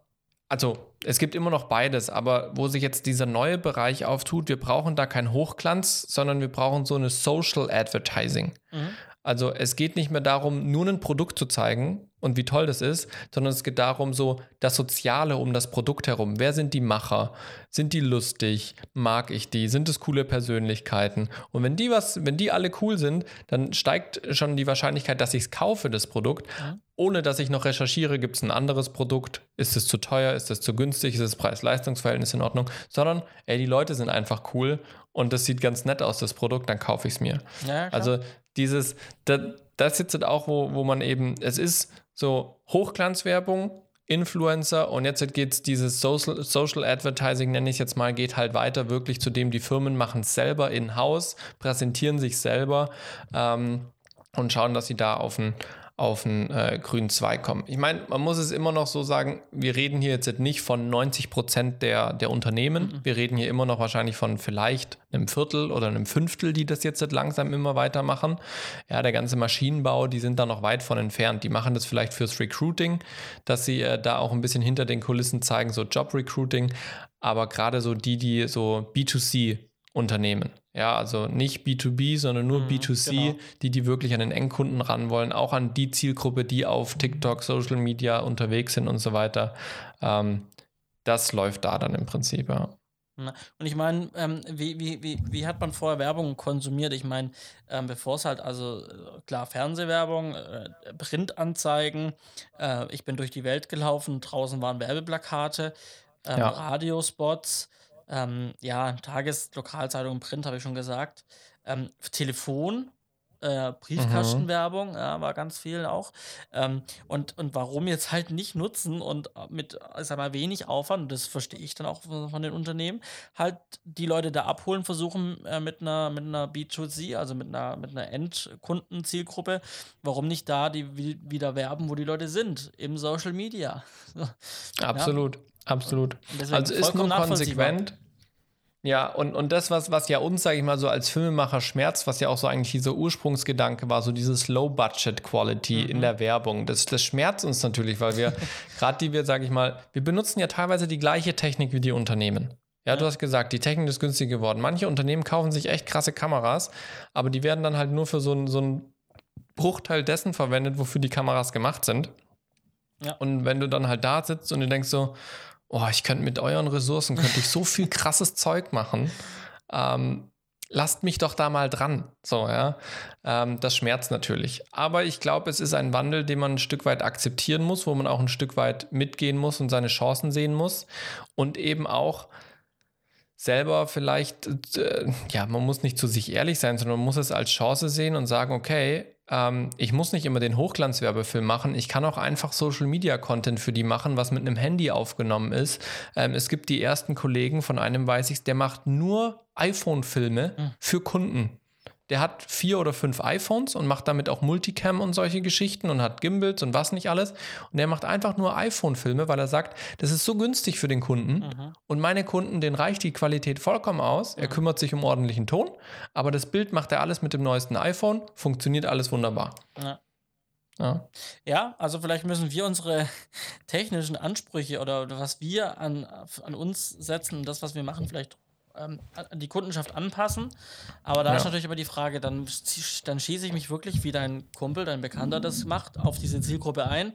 also es gibt immer noch beides, aber wo sich jetzt dieser neue Bereich auftut, wir brauchen da kein Hochglanz, sondern wir brauchen so eine Social Advertising. Mhm. Also es geht nicht mehr darum, nur ein Produkt zu zeigen und wie toll das ist, sondern es geht darum, so das Soziale um das Produkt herum. Wer sind die Macher? Sind die lustig? Mag ich die? Sind es coole Persönlichkeiten? Und wenn die was, wenn die alle cool sind, dann steigt schon die Wahrscheinlichkeit, dass ich es kaufe, das Produkt, ohne dass ich noch recherchiere, gibt es ein anderes Produkt, ist es zu teuer, ist es zu günstig, ist das Preis-Leistungs-Verhältnis in Ordnung, sondern ey, die Leute sind einfach cool und das sieht ganz nett aus, das Produkt, dann kaufe ich es mir. Ja. Also dieses, das, das jetzt auch, wo, wo man eben, es ist so Hochglanzwerbung, Influencer und jetzt geht es dieses Social, Social Advertising, nenne ich jetzt mal, geht halt weiter wirklich zu dem, die Firmen machen es selber in-house, präsentieren sich selber ähm, und schauen, dass sie da auf einen auf einen äh, grünen Zweig kommen. Ich meine, man muss es immer noch so sagen, wir reden hier jetzt nicht von 90 Prozent der, der Unternehmen. Wir reden hier immer noch wahrscheinlich von vielleicht einem Viertel oder einem Fünftel, die das jetzt langsam immer weitermachen. Ja, der ganze Maschinenbau, die sind da noch weit von entfernt. Die machen das vielleicht fürs Recruiting, dass sie äh, da auch ein bisschen hinter den Kulissen zeigen, so Job-Recruiting. Aber gerade so die, die so B2C Unternehmen. Ja, also nicht B2B, sondern nur Mhm, B2C, genau. die, die wirklich an den Endkunden ran wollen, auch an die Zielgruppe, die auf TikTok, Social Media unterwegs sind und so weiter. Ähm, das läuft da dann im Prinzip, ja. Und ich meine, ähm, wie, wie, wie, wie hat man vorher Werbung konsumiert? Ich meine, ähm, bevor es halt, also klar, Fernsehwerbung, äh, Printanzeigen, äh, ich bin durch die Welt gelaufen, draußen waren Werbeplakate, ähm, Ja. Radiospots, ähm, ja, Tages-, Lokalzeitung, Print, habe ich schon gesagt, ähm, Telefon, Äh, Briefkastenwerbung, ja, war ganz viel auch. Ähm, und, und warum jetzt halt nicht nutzen und mit, ich sag mal, wenig Aufwand, das verstehe ich dann auch von den Unternehmen, halt die Leute da abholen, versuchen äh, mit einer, mit einer B2C, also mit einer, mit einer Endkundenzielgruppe, warum nicht da die wieder werben, wo die Leute sind, im Social Media. Absolut, ja? absolut. Also ist nur konsequent ja, und, und das, was, was ja uns, sage ich mal, so als Filmemacher schmerzt, was ja auch so eigentlich dieser Ursprungsgedanke war, so dieses Low-Budget-Quality mhm. in der Werbung, das, das schmerzt uns natürlich, weil wir, gerade die wir, sage ich mal, wir benutzen ja teilweise die gleiche Technik wie die Unternehmen. Ja, du hast gesagt, die Technik ist günstig geworden. Manche Unternehmen kaufen sich echt krasse Kameras, aber die werden dann halt nur für so, ein, so einen Bruchteil dessen verwendet, wofür die Kameras gemacht sind. Ja. Und wenn du dann halt da sitzt und du denkst so, oh, ich könnte mit euren Ressourcen, könnte ich so viel krasses Zeug machen. Ähm, lasst mich doch da mal dran. So, ja. Ähm, das schmerzt natürlich. Aber ich glaube, es ist ein Wandel, den man ein Stück weit akzeptieren muss, wo man auch ein Stück weit mitgehen muss und seine Chancen sehen muss. Und eben auch selber vielleicht, äh, ja, man muss nicht zu sich ehrlich sein, sondern man muss es als Chance sehen und sagen, okay, ähm, ich muss nicht immer den Hochglanzwerbefilm machen. Ich kann auch einfach Social Media Content für die machen, was mit einem Handy aufgenommen ist. Ähm, es gibt die ersten Kollegen von einem, weiß ich, der macht nur iPhone-Filme mhm. für Kunden der hat vier oder fünf iPhones und macht damit auch Multicam und solche Geschichten und hat Gimbals und was nicht alles. Und der macht einfach nur iPhone-Filme, weil er sagt, das ist so günstig für den Kunden. Mhm. Und meine Kunden, denen reicht die Qualität vollkommen aus. Mhm. Er kümmert sich um ordentlichen Ton, aber das Bild macht er alles mit dem neuesten iPhone, funktioniert alles wunderbar. Ja. Ja. ja, also vielleicht müssen wir unsere technischen Ansprüche oder was wir an, an uns setzen das, was wir machen, vielleicht ähm, die Kundenschaft anpassen. Aber da ja. ist natürlich immer die Frage, dann, dann schieße ich mich wirklich, wie dein Kumpel, dein Bekannter das macht, auf diese Zielgruppe ein.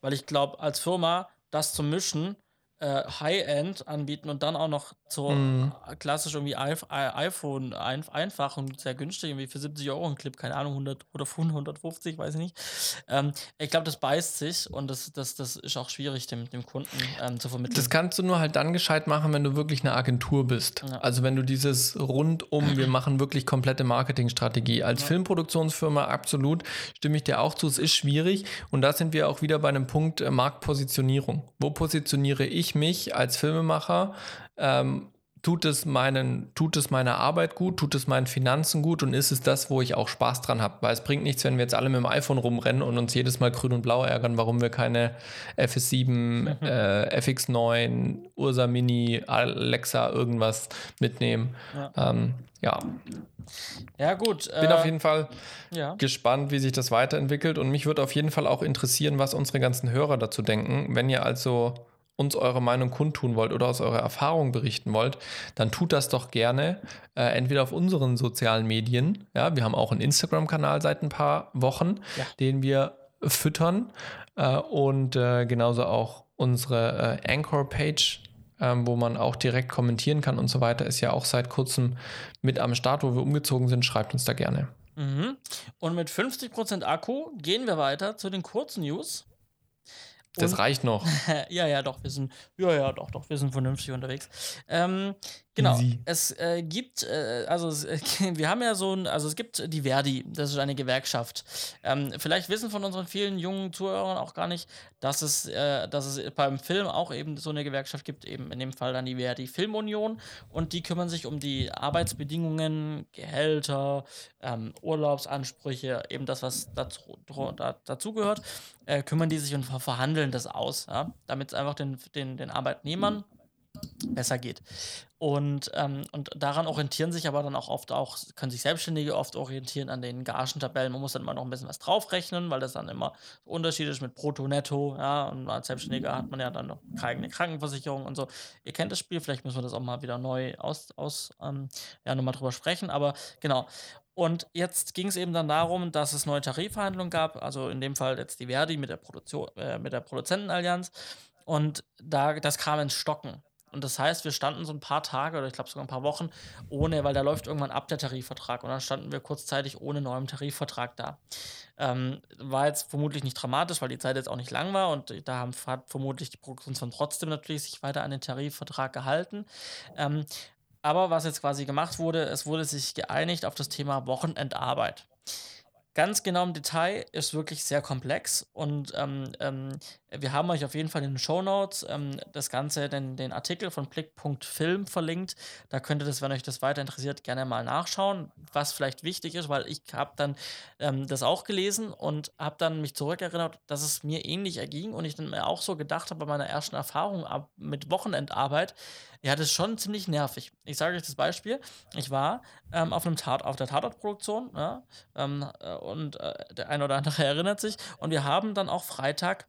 Weil ich glaube, als Firma das zu mischen, äh, High-End anbieten und dann auch noch so mm. klassisch irgendwie iPhone ein, einfach und sehr günstig, irgendwie für 70 Euro ein Clip, keine Ahnung, 100 oder 150, weiß ich nicht. Ähm, ich glaube, das beißt sich und das, das, das ist auch schwierig, dem, dem Kunden ähm, zu vermitteln. Das kannst du nur halt dann gescheit machen, wenn du wirklich eine Agentur bist. Ja. Also wenn du dieses rundum, wir machen wirklich komplette Marketingstrategie. Als ja. Filmproduktionsfirma absolut stimme ich dir auch zu, es ist schwierig und da sind wir auch wieder bei einem Punkt äh, Marktpositionierung. Wo positioniere ich mich als Filmemacher, ähm, tut es meinen, tut es meiner Arbeit gut, tut es meinen Finanzen gut und ist es das, wo ich auch Spaß dran habe? Weil es bringt nichts, wenn wir jetzt alle mit dem iPhone rumrennen und uns jedes Mal grün und blau ärgern, warum wir keine FS7, mhm. äh, FX9, Ursa Mini, Alexa irgendwas mitnehmen. Ja. Ähm, ja. Ja, gut. Bin äh, auf jeden Fall ja. gespannt, wie sich das weiterentwickelt und mich würde auf jeden Fall auch interessieren, was unsere ganzen Hörer dazu denken. Wenn ihr also uns eure Meinung kundtun wollt oder aus eurer Erfahrung berichten wollt, dann tut das doch gerne. Äh, entweder auf unseren sozialen Medien. Ja, wir haben auch einen Instagram-Kanal seit ein paar Wochen, ja. den wir füttern. Äh, und äh, genauso auch unsere äh, Anchor-Page, ähm, wo man auch direkt kommentieren kann und so weiter, ist ja auch seit kurzem mit am Start, wo wir umgezogen sind. Schreibt uns da gerne. Mhm. Und mit 50% Akku gehen wir weiter zu den kurzen News. Das reicht noch. ja, ja, doch, wir sind, ja, ja, doch, doch, wir sind vernünftig unterwegs. Ähm, genau. Easy. Es äh, gibt, äh, also äh, wir haben ja so ein, also es gibt die Verdi, das ist eine Gewerkschaft. Ähm, vielleicht wissen von unseren vielen jungen Zuhörern auch gar nicht, dass es, äh, dass es beim Film auch eben so eine Gewerkschaft gibt, eben in dem Fall dann die Verdi Filmunion und die kümmern sich um die Arbeitsbedingungen, Gehälter, ähm, Urlaubsansprüche, eben das, was dazu, da, dazugehört, äh, kümmern die sich und verhandeln das aus, ja? damit es einfach den, den, den Arbeitnehmern besser geht. Und, ähm, und daran orientieren sich aber dann auch oft auch, können sich Selbstständige oft orientieren an den Gagentabellen. Man muss dann immer noch ein bisschen was draufrechnen, weil das dann immer unterschiedlich ist mit Brutto, Netto, ja, und als Selbstständiger hat man ja dann noch keine Krankenversicherung und so. Ihr kennt das Spiel, vielleicht müssen wir das auch mal wieder neu aus, aus ähm, ja, nochmal drüber sprechen, aber genau. Und jetzt ging es eben dann darum, dass es neue Tarifverhandlungen gab, also in dem Fall jetzt die Verdi mit der, Produktion, äh, mit der Produzentenallianz. Und da, das kam ins Stocken. Und das heißt, wir standen so ein paar Tage oder ich glaube sogar ein paar Wochen ohne, weil da läuft irgendwann ab der Tarifvertrag. Und dann standen wir kurzzeitig ohne neuen Tarifvertrag da. Ähm, war jetzt vermutlich nicht dramatisch, weil die Zeit jetzt auch nicht lang war und da haben, hat vermutlich die Produktionsfirmen trotzdem natürlich sich weiter an den Tarifvertrag gehalten. Ähm, aber was jetzt quasi gemacht wurde, es wurde sich geeinigt auf das Thema Wochenendarbeit. ganz genau im Detail ist wirklich sehr komplex und ähm, ähm, wir haben euch auf jeden Fall in den Show Notes ähm, das Ganze, den, den Artikel von Blick.film verlinkt. Da könnt ihr das, wenn euch das weiter interessiert, gerne mal nachschauen, was vielleicht wichtig ist, weil ich habe dann ähm, das auch gelesen und habe dann mich zurückerinnert, dass es mir ähnlich erging und ich dann auch so gedacht habe bei meiner ersten Erfahrung ab, mit Wochenendarbeit, ja, das ist schon ziemlich nervig. Ich sage euch das Beispiel. Ich war ähm, auf einem Tat, auf der Tatortproduktion, ja, ähm, äh, und äh, der eine oder andere erinnert sich. Und wir haben dann auch Freitag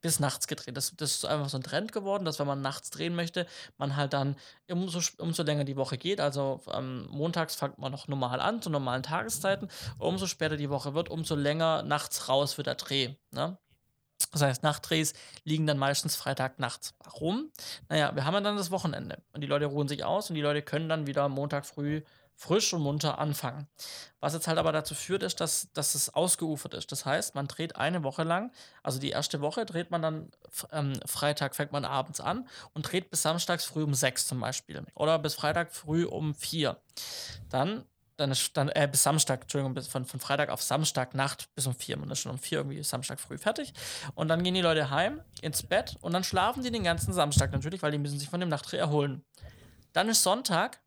bis nachts gedreht. Das, das ist einfach so ein Trend geworden, dass wenn man nachts drehen möchte, man halt dann umso, umso länger die Woche geht. Also ähm, montags fängt man noch normal an, zu normalen Tageszeiten. Umso später die Woche wird, umso länger nachts raus wird der Dreh. Ne? Das heißt, Nachtdrehs liegen dann meistens Freitagnachts. Warum? Naja, wir haben ja dann das Wochenende und die Leute ruhen sich aus und die Leute können dann wieder Montag früh frisch und munter anfangen. Was jetzt halt aber dazu führt, ist, dass, dass es ausgeufert ist. Das heißt, man dreht eine Woche lang, also die erste Woche dreht man dann, ähm, Freitag fängt man abends an und dreht bis samstags früh um sechs zum Beispiel. Oder bis Freitag früh um vier. Dann dann ist dann, äh, bis Samstag, Entschuldigung, bis von, von Freitag auf Samstag Nacht bis um vier. Man ist schon um vier irgendwie Samstag früh fertig. Und dann gehen die Leute heim ins Bett und dann schlafen die den ganzen Samstag natürlich, weil die müssen sich von dem Nachtdreh erholen. Dann ist Sonntag,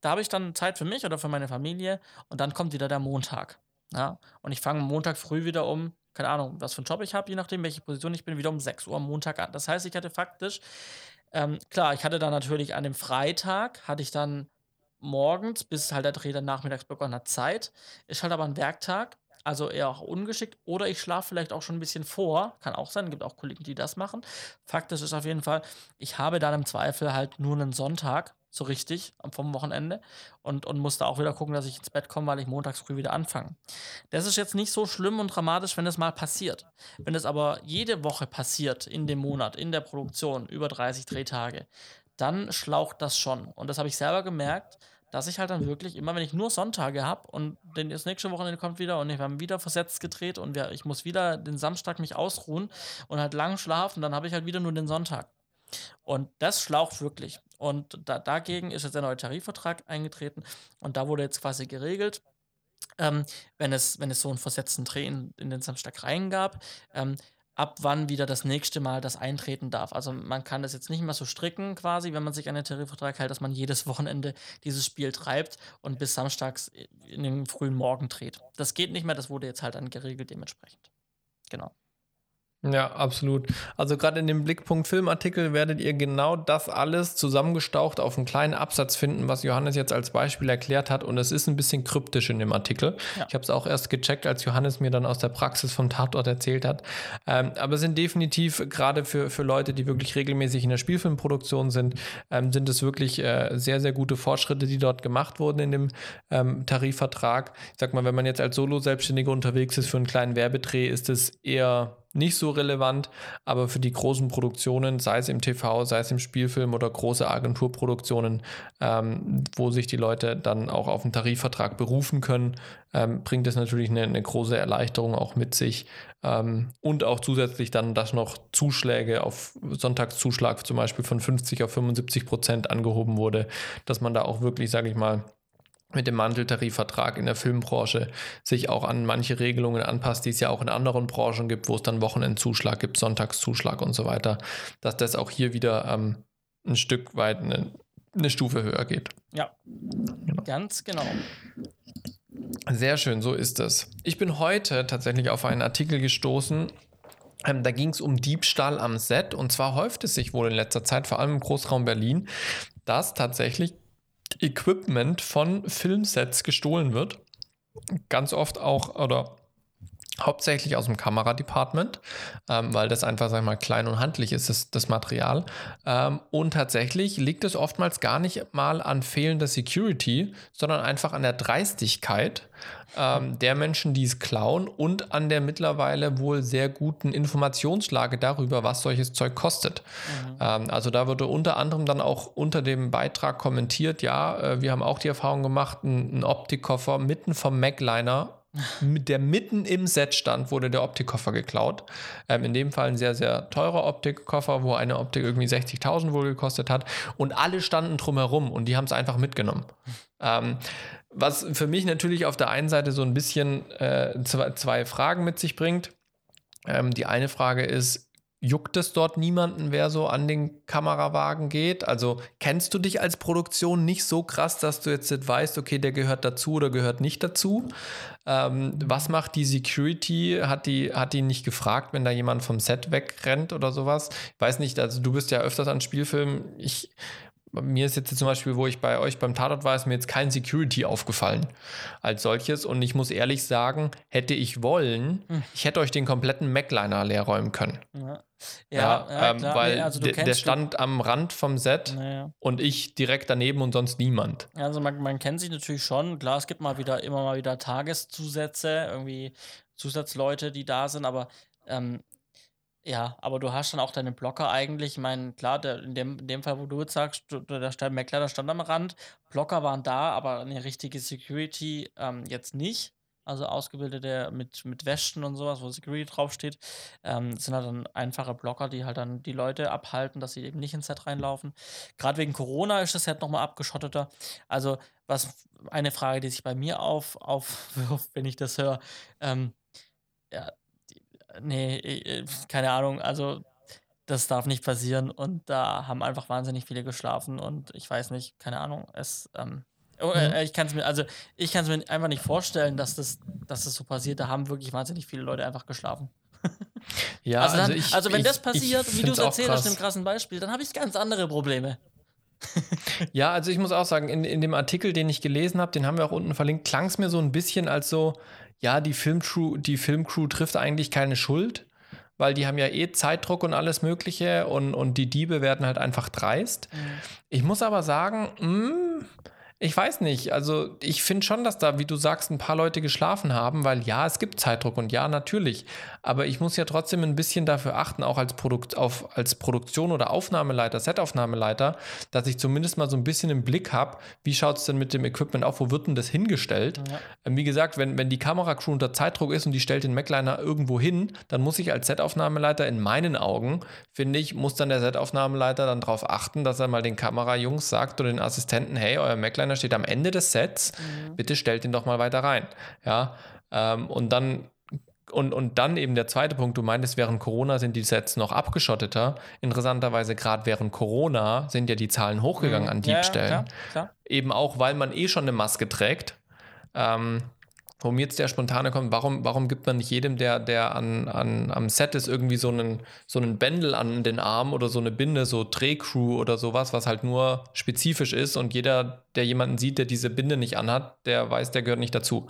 da habe ich dann Zeit für mich oder für meine Familie und dann kommt wieder der Montag. Ja? Und ich fange Montag früh wieder um, keine Ahnung, was für einen Job ich habe, je nachdem, welche Position ich bin, wieder um 6 Uhr am Montag an. Das heißt, ich hatte faktisch, ähm, klar, ich hatte dann natürlich an dem Freitag, hatte ich dann morgens, bis halt der Dreh dann nachmittags begonnen hat, Zeit. Ist halt aber ein Werktag, also eher auch ungeschickt. Oder ich schlafe vielleicht auch schon ein bisschen vor. Kann auch sein, gibt auch Kollegen, die das machen. Fakt ist auf jeden Fall, ich habe dann im Zweifel halt nur einen Sonntag, so richtig, vom Wochenende. Und, und muss da auch wieder gucken, dass ich ins Bett komme, weil ich montags früh wieder anfange. Das ist jetzt nicht so schlimm und dramatisch, wenn das mal passiert. Wenn es aber jede Woche passiert, in dem Monat, in der Produktion, über 30 Drehtage, dann schlaucht das schon. Und das habe ich selber gemerkt, dass ich halt dann wirklich immer, wenn ich nur Sonntage habe und den, das nächste Wochenende kommt wieder und wir haben wieder versetzt gedreht und wir, ich muss wieder den Samstag mich ausruhen und halt lang schlafen, dann habe ich halt wieder nur den Sonntag. Und das schlaucht wirklich. Und da, dagegen ist jetzt der neue Tarifvertrag eingetreten und da wurde jetzt quasi geregelt, ähm, wenn, es, wenn es so einen versetzten Dreh in, in den Samstag reingab, ähm, ab wann wieder das nächste Mal das eintreten darf. Also man kann das jetzt nicht mehr so stricken quasi, wenn man sich an den Tarifvertrag hält, dass man jedes Wochenende dieses Spiel treibt und bis samstags in den frühen Morgen dreht. Das geht nicht mehr, das wurde jetzt halt dann geregelt dementsprechend. Genau. Ja, absolut. Also gerade in dem Blickpunkt Filmartikel werdet ihr genau das alles zusammengestaucht auf einen kleinen Absatz finden, was Johannes jetzt als Beispiel erklärt hat. Und es ist ein bisschen kryptisch in dem Artikel. Ja. Ich habe es auch erst gecheckt, als Johannes mir dann aus der Praxis vom Tatort erzählt hat. Ähm, aber sind definitiv gerade für, für Leute, die wirklich regelmäßig in der Spielfilmproduktion sind, ähm, sind es wirklich äh, sehr, sehr gute Fortschritte, die dort gemacht wurden in dem ähm, Tarifvertrag. Ich sag mal, wenn man jetzt als Solo-Selbstständiger unterwegs ist für einen kleinen Werbedreh, ist es eher nicht so relevant, aber für die großen Produktionen, sei es im TV, sei es im Spielfilm oder große Agenturproduktionen, ähm, wo sich die Leute dann auch auf einen Tarifvertrag berufen können, ähm, bringt es natürlich eine, eine, große Erleichterung auch mit sich ähm, und auch zusätzlich dann, dass noch Zuschläge auf Sonntagszuschlag zum Beispiel von 50 auf 75 Prozent angehoben wurde, dass man da auch wirklich, sage ich mal, mit dem Manteltarifvertrag in der Filmbranche sich auch an manche Regelungen anpasst, die es ja auch in anderen Branchen gibt, wo es dann Wochenendzuschlag gibt, Sonntagszuschlag und so weiter, dass das auch hier wieder ähm, ein Stück weit eine, eine, Stufe höher geht. Ja, genau. ganz genau. Sehr schön, so ist es. Ich bin heute tatsächlich auf einen Artikel gestoßen, ähm, da ging es um Diebstahl am Set und zwar häuft es sich wohl in letzter Zeit, vor allem im Großraum Berlin, dass tatsächlich Equipment von Filmsets gestohlen wird. Ganz oft auch oder hauptsächlich aus dem Kameradepartment, ähm, weil das einfach, sag ich mal, klein und handlich ist, das, das Material. Ähm, und tatsächlich liegt es oftmals gar nicht mal an fehlender Security, sondern einfach an der Dreistigkeit ähm, der Menschen, die es klauen und an der mittlerweile wohl sehr guten Informationslage darüber, was solches Zeug kostet. Mhm. Ähm, also da wurde unter anderem dann auch unter dem Beitrag kommentiert, ja, äh, wir haben auch die Erfahrung gemacht, ein, ein Optikkoffer mitten vom Macliner der mitten im Set stand, wurde der Optikkoffer geklaut. Ähm, in dem Fall ein sehr, sehr teurer Optikkoffer, wo eine Optik irgendwie 60.000 wohl gekostet hat. Und alle standen drumherum und die haben es einfach mitgenommen. Ähm, was für mich natürlich auf der einen Seite so ein bisschen äh, zwei, zwei, Fragen mit sich bringt. Ähm, die eine Frage ist, juckt es dort niemanden, wer so an den Kamerawagen geht? Also kennst du dich als Produktion nicht so krass, dass du jetzt nicht weißt, okay, der gehört dazu oder gehört nicht dazu? Ähm, was macht die Security? Hat die, hat die nicht gefragt, wenn da jemand vom Set wegrennt oder sowas? Ich weiß nicht, also du bist ja öfters an Spielfilmen. Ich mir ist jetzt zum Beispiel, wo ich bei euch beim Tatort war, ist mir jetzt kein Security aufgefallen als solches. Und ich muss ehrlich sagen, hätte ich wollen, hm. ich hätte euch den kompletten Macliner leer räumen können. Ja, ja, ja ähm, weil nee, also der stand am Rand vom Set ja. und ich direkt daneben und sonst niemand. Also man, man kennt sich natürlich schon. Klar, es gibt mal wieder immer mal wieder Tageszusätze, irgendwie Zusatzleute, die da sind, aber ähm, ja, aber du hast dann auch deine Blocker eigentlich. Ich meine, klar, der, in, dem, in dem Fall, wo du jetzt sagst, du, der stand Meckler, der stand am Rand. Blocker waren da, aber eine richtige Security ähm, jetzt nicht. Also ausgebildete mit, mit Wäschen und sowas, wo Security draufsteht. Ähm, sind halt dann einfache Blocker, die halt dann die Leute abhalten, dass sie eben nicht ins Set reinlaufen. Gerade wegen Corona ist das Set nochmal abgeschotteter. Also, was eine Frage, die sich bei mir auf, aufwirft, wenn ich das höre, ähm, ja, nee, äh, keine Ahnung, also das darf nicht passieren und da haben einfach wahnsinnig viele geschlafen und ich weiß nicht, keine Ahnung, es, ähm, äh, mhm. ich kann es mir, also ich kann es mir einfach nicht vorstellen, dass das, dass das so passiert. Da haben wirklich wahnsinnig viele Leute einfach geschlafen. ja, also, dann, also, ich, also, wenn ich, das passiert, wie du es erzählt hast, im krassen Beispiel, dann habe ich ganz andere Probleme. ja, also ich muss auch sagen, in, in dem Artikel, den ich gelesen habe, den haben wir auch unten verlinkt, klang es mir so ein bisschen als so, ja, die Filmcrew, die Filmcrew trifft eigentlich keine Schuld, weil die haben ja eh Zeitdruck und alles Mögliche und, und die Diebe werden halt einfach dreist. Mhm. Ich muss aber sagen, mh, hm, ich weiß nicht. Also ich finde schon, dass da, wie du sagst, ein paar Leute geschlafen haben, weil ja, es gibt Zeitdruck und ja, natürlich. Aber ich muss ja trotzdem ein bisschen dafür achten, auch als, Produkt, auf, als Produktion oder Aufnahmeleiter, Setaufnahmeleiter, dass ich zumindest mal so ein bisschen im Blick habe, wie schaut es denn mit dem Equipment auf, wo wird denn das hingestellt? Ja. Ähm, wie gesagt, wenn, wenn die Kameracrew unter Zeitdruck ist und die stellt den Macliner irgendwo hin, dann muss ich als Setaufnahmeleiter in meinen Augen, finde ich, muss dann der Setaufnahmeleiter dann darauf achten, dass er mal den Kamerajungs sagt oder den Assistenten, hey, euer Macliner Designer steht am Ende des Sets, mhm. bitte stellt ihn doch mal weiter rein. Ja, ähm, und dann und, und dann eben der zweite Punkt, du meintest, während Corona sind die Sets noch abgeschotteter. Interessanterweise, gerade während Corona sind ja die Zahlen hochgegangen mhm. an Diebstellen. Ja, klar. Eben auch, weil man eh schon eine Maske trägt. Ähm, wo mir jetzt der spontane kommt, warum, warum gibt man nicht jedem, der, der an, an, am Set ist, irgendwie so einen, so einen Bändel an den Arm oder so eine Binde, so Drehcrew oder sowas, was halt nur spezifisch ist und jeder, der jemanden sieht, der diese Binde nicht anhat, der weiß, der gehört nicht dazu.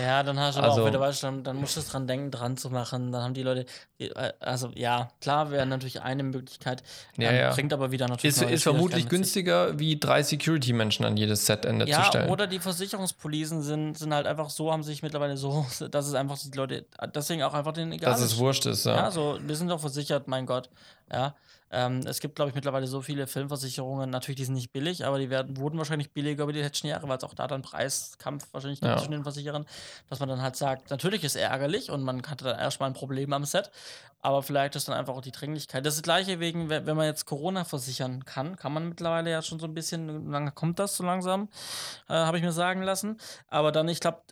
Ja, dann hast du also, auch wieder, weißt, dann, dann musst du es dran denken, dran zu machen. Dann haben die Leute, äh, also ja, klar wäre natürlich eine Möglichkeit, ja, ähm, ja. bringt aber wieder natürlich. Ist, ist vermutlich günstiger, wie drei Security-Menschen an jedes Setende ja, zu stellen. Oder die Versicherungspolisen sind, sind halt einfach so, haben haben sich mittlerweile so, dass es einfach die Leute, deswegen auch einfach den egal Dass es wurscht ist, ja. Ja, so, wir sind doch versichert, mein Gott. Ja. Ähm, es gibt, glaube ich, mittlerweile so viele Filmversicherungen, natürlich, die sind nicht billig, aber die werden, wurden wahrscheinlich billiger über die letzten Jahre, weil es auch da dann Preiskampf wahrscheinlich ja. zwischen den Versicherern, dass man dann halt sagt, natürlich ist es ärgerlich und man hatte dann erstmal ein Problem am Set, aber vielleicht ist dann einfach auch die Dringlichkeit. Das ist das gleiche wegen, wenn man jetzt Corona versichern kann, kann man mittlerweile ja schon so ein bisschen, lange kommt das so langsam, äh, habe ich mir sagen lassen. Aber dann, ich glaube,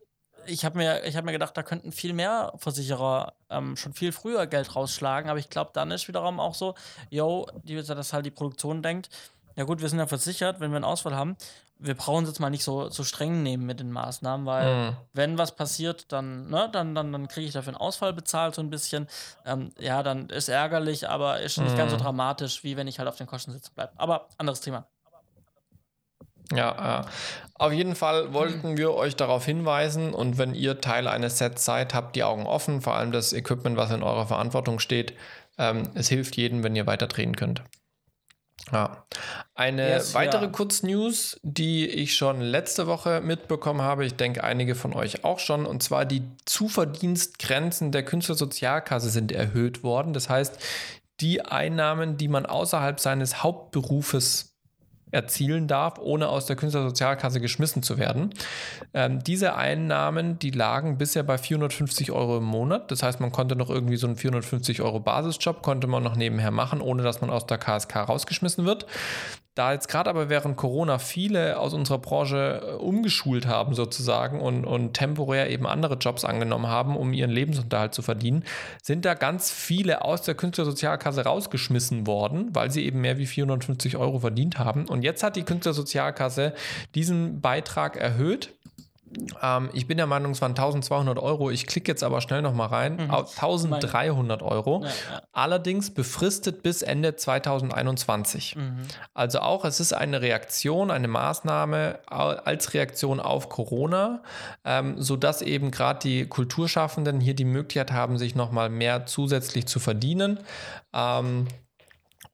ich habe mir, hab mir gedacht, da könnten viel mehr Versicherer ähm, schon viel früher Geld rausschlagen, aber ich glaube, dann ist wiederum auch so, yo, die, dass halt die Produktion denkt, ja gut, wir sind ja versichert, wenn wir einen Ausfall haben, wir brauchen es jetzt mal nicht so, so streng nehmen mit den Maßnahmen, weil mhm. wenn was passiert, dann, ne, dann, dann, dann kriege ich dafür einen Ausfall bezahlt, so ein bisschen. Ähm, ja, dann ist ärgerlich, aber ist nicht mhm. ganz so dramatisch, wie wenn ich halt auf den Kosten sitzen bleibe. Aber anderes Thema. Ja, äh, auf jeden Fall wollten wir euch darauf hinweisen und wenn ihr Teil eines Sets seid, habt die Augen offen, vor allem das Equipment, was in eurer Verantwortung steht. Ähm, es hilft jedem, wenn ihr weiter drehen könnt. Ja. Eine yes, weitere ja. Kurznews, die ich schon letzte Woche mitbekommen habe, ich denke einige von euch auch schon, und zwar die Zuverdienstgrenzen der Künstlersozialkasse sind erhöht worden. Das heißt, die Einnahmen, die man außerhalb seines Hauptberufes erzielen darf, ohne aus der Künstlersozialkasse geschmissen zu werden. Ähm, diese Einnahmen, die lagen bisher bei 450 Euro im Monat. Das heißt, man konnte noch irgendwie so einen 450 Euro Basisjob, konnte man noch nebenher machen, ohne dass man aus der KSK rausgeschmissen wird. Da jetzt gerade aber während Corona viele aus unserer Branche äh, umgeschult haben sozusagen und, und temporär eben andere Jobs angenommen haben, um ihren Lebensunterhalt zu verdienen, sind da ganz viele aus der Künstlersozialkasse rausgeschmissen worden, weil sie eben mehr wie 450 Euro verdient haben. Und jetzt hat die Künstlersozialkasse diesen Beitrag erhöht ähm, ich bin der Meinung, es waren 1200 Euro. Ich klicke jetzt aber schnell nochmal rein. Mhm. 1300 Euro. Ja, ja. Allerdings befristet bis Ende 2021. Mhm. Also auch, es ist eine Reaktion, eine Maßnahme als Reaktion auf Corona, ähm, sodass eben gerade die Kulturschaffenden hier die Möglichkeit haben, sich nochmal mehr zusätzlich zu verdienen. Ähm,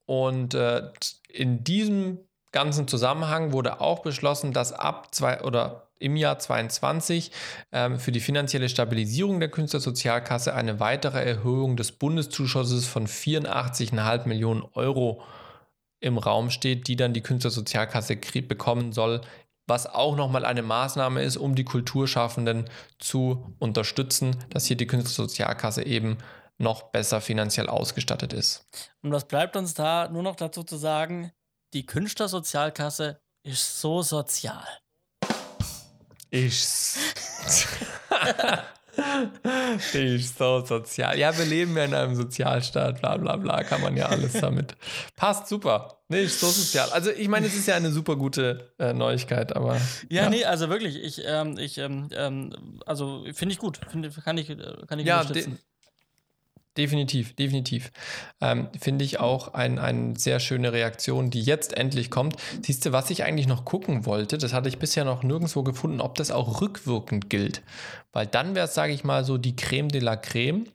und äh, in diesem ganzen Zusammenhang wurde auch beschlossen, dass ab zwei oder im Jahr 2022 ähm, für die finanzielle Stabilisierung der Künstlersozialkasse eine weitere Erhöhung des Bundeszuschusses von 84,5 Millionen Euro im Raum steht, die dann die Künstlersozialkasse bekommen soll, was auch nochmal eine Maßnahme ist, um die Kulturschaffenden zu unterstützen, dass hier die Künstlersozialkasse eben noch besser finanziell ausgestattet ist. Und was bleibt uns da nur noch dazu zu sagen? Die Künstlersozialkasse ist so sozial. Ist. ist so sozial. Ja, wir leben ja in einem Sozialstaat, bla bla bla, kann man ja alles damit. Passt super. Nee, ist so sozial. Also ich meine, es ist ja eine super gute äh, Neuigkeit, aber. Ja, ja, nee, also wirklich, ich, ähm, ich, ähm, ähm also finde ich gut. Find, kann ich, kann ich ja, unterstützen. Definitiv, definitiv. Ähm, Finde ich auch eine ein sehr schöne Reaktion, die jetzt endlich kommt. Siehst du, was ich eigentlich noch gucken wollte, das hatte ich bisher noch nirgendwo gefunden, ob das auch rückwirkend gilt. Weil dann wäre es, sage ich mal, so die Creme de la Creme.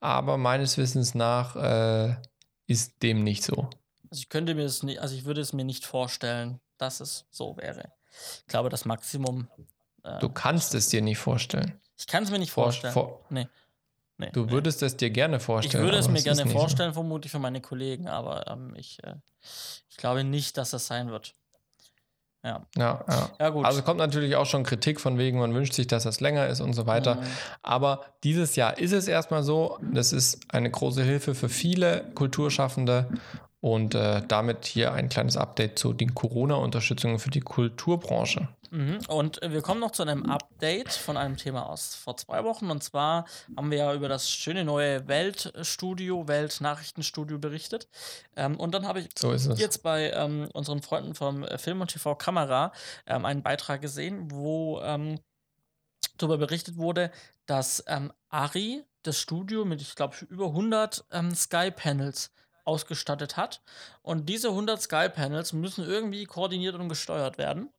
Aber meines Wissens nach äh, ist dem nicht so. Also ich könnte mir das nicht, also ich würde es mir nicht vorstellen, dass es so wäre. Ich glaube, das Maximum. Äh, du kannst es dir nicht vorstellen. Ich kann es mir nicht vorstellen. Vor, vor, nee. Nee, du würdest nee. es dir gerne vorstellen. Ich würde es mir gerne vorstellen, so. vermutlich für meine Kollegen, aber ähm, ich, äh, ich glaube nicht, dass das sein wird. Ja. Ja, ja. ja, gut. Also kommt natürlich auch schon Kritik von wegen, man wünscht sich, dass das länger ist und so weiter. Mhm. Aber dieses Jahr ist es erstmal so. Das ist eine große Hilfe für viele Kulturschaffende und äh, damit hier ein kleines Update zu den Corona-Unterstützungen für die Kulturbranche. Mhm. Und wir kommen noch zu einem Update von einem Thema aus vor zwei Wochen. Und zwar haben wir ja über das schöne neue Weltstudio, Weltnachrichtenstudio berichtet. Ähm, und dann habe ich so jetzt bei ähm, unseren Freunden vom Film und TV Kamera ähm, einen Beitrag gesehen, wo ähm, darüber berichtet wurde, dass ähm, Ari das Studio mit, ich glaube, über 100 ähm, Sky-Panels ausgestattet hat. Und diese 100 Sky-Panels müssen irgendwie koordiniert und gesteuert werden.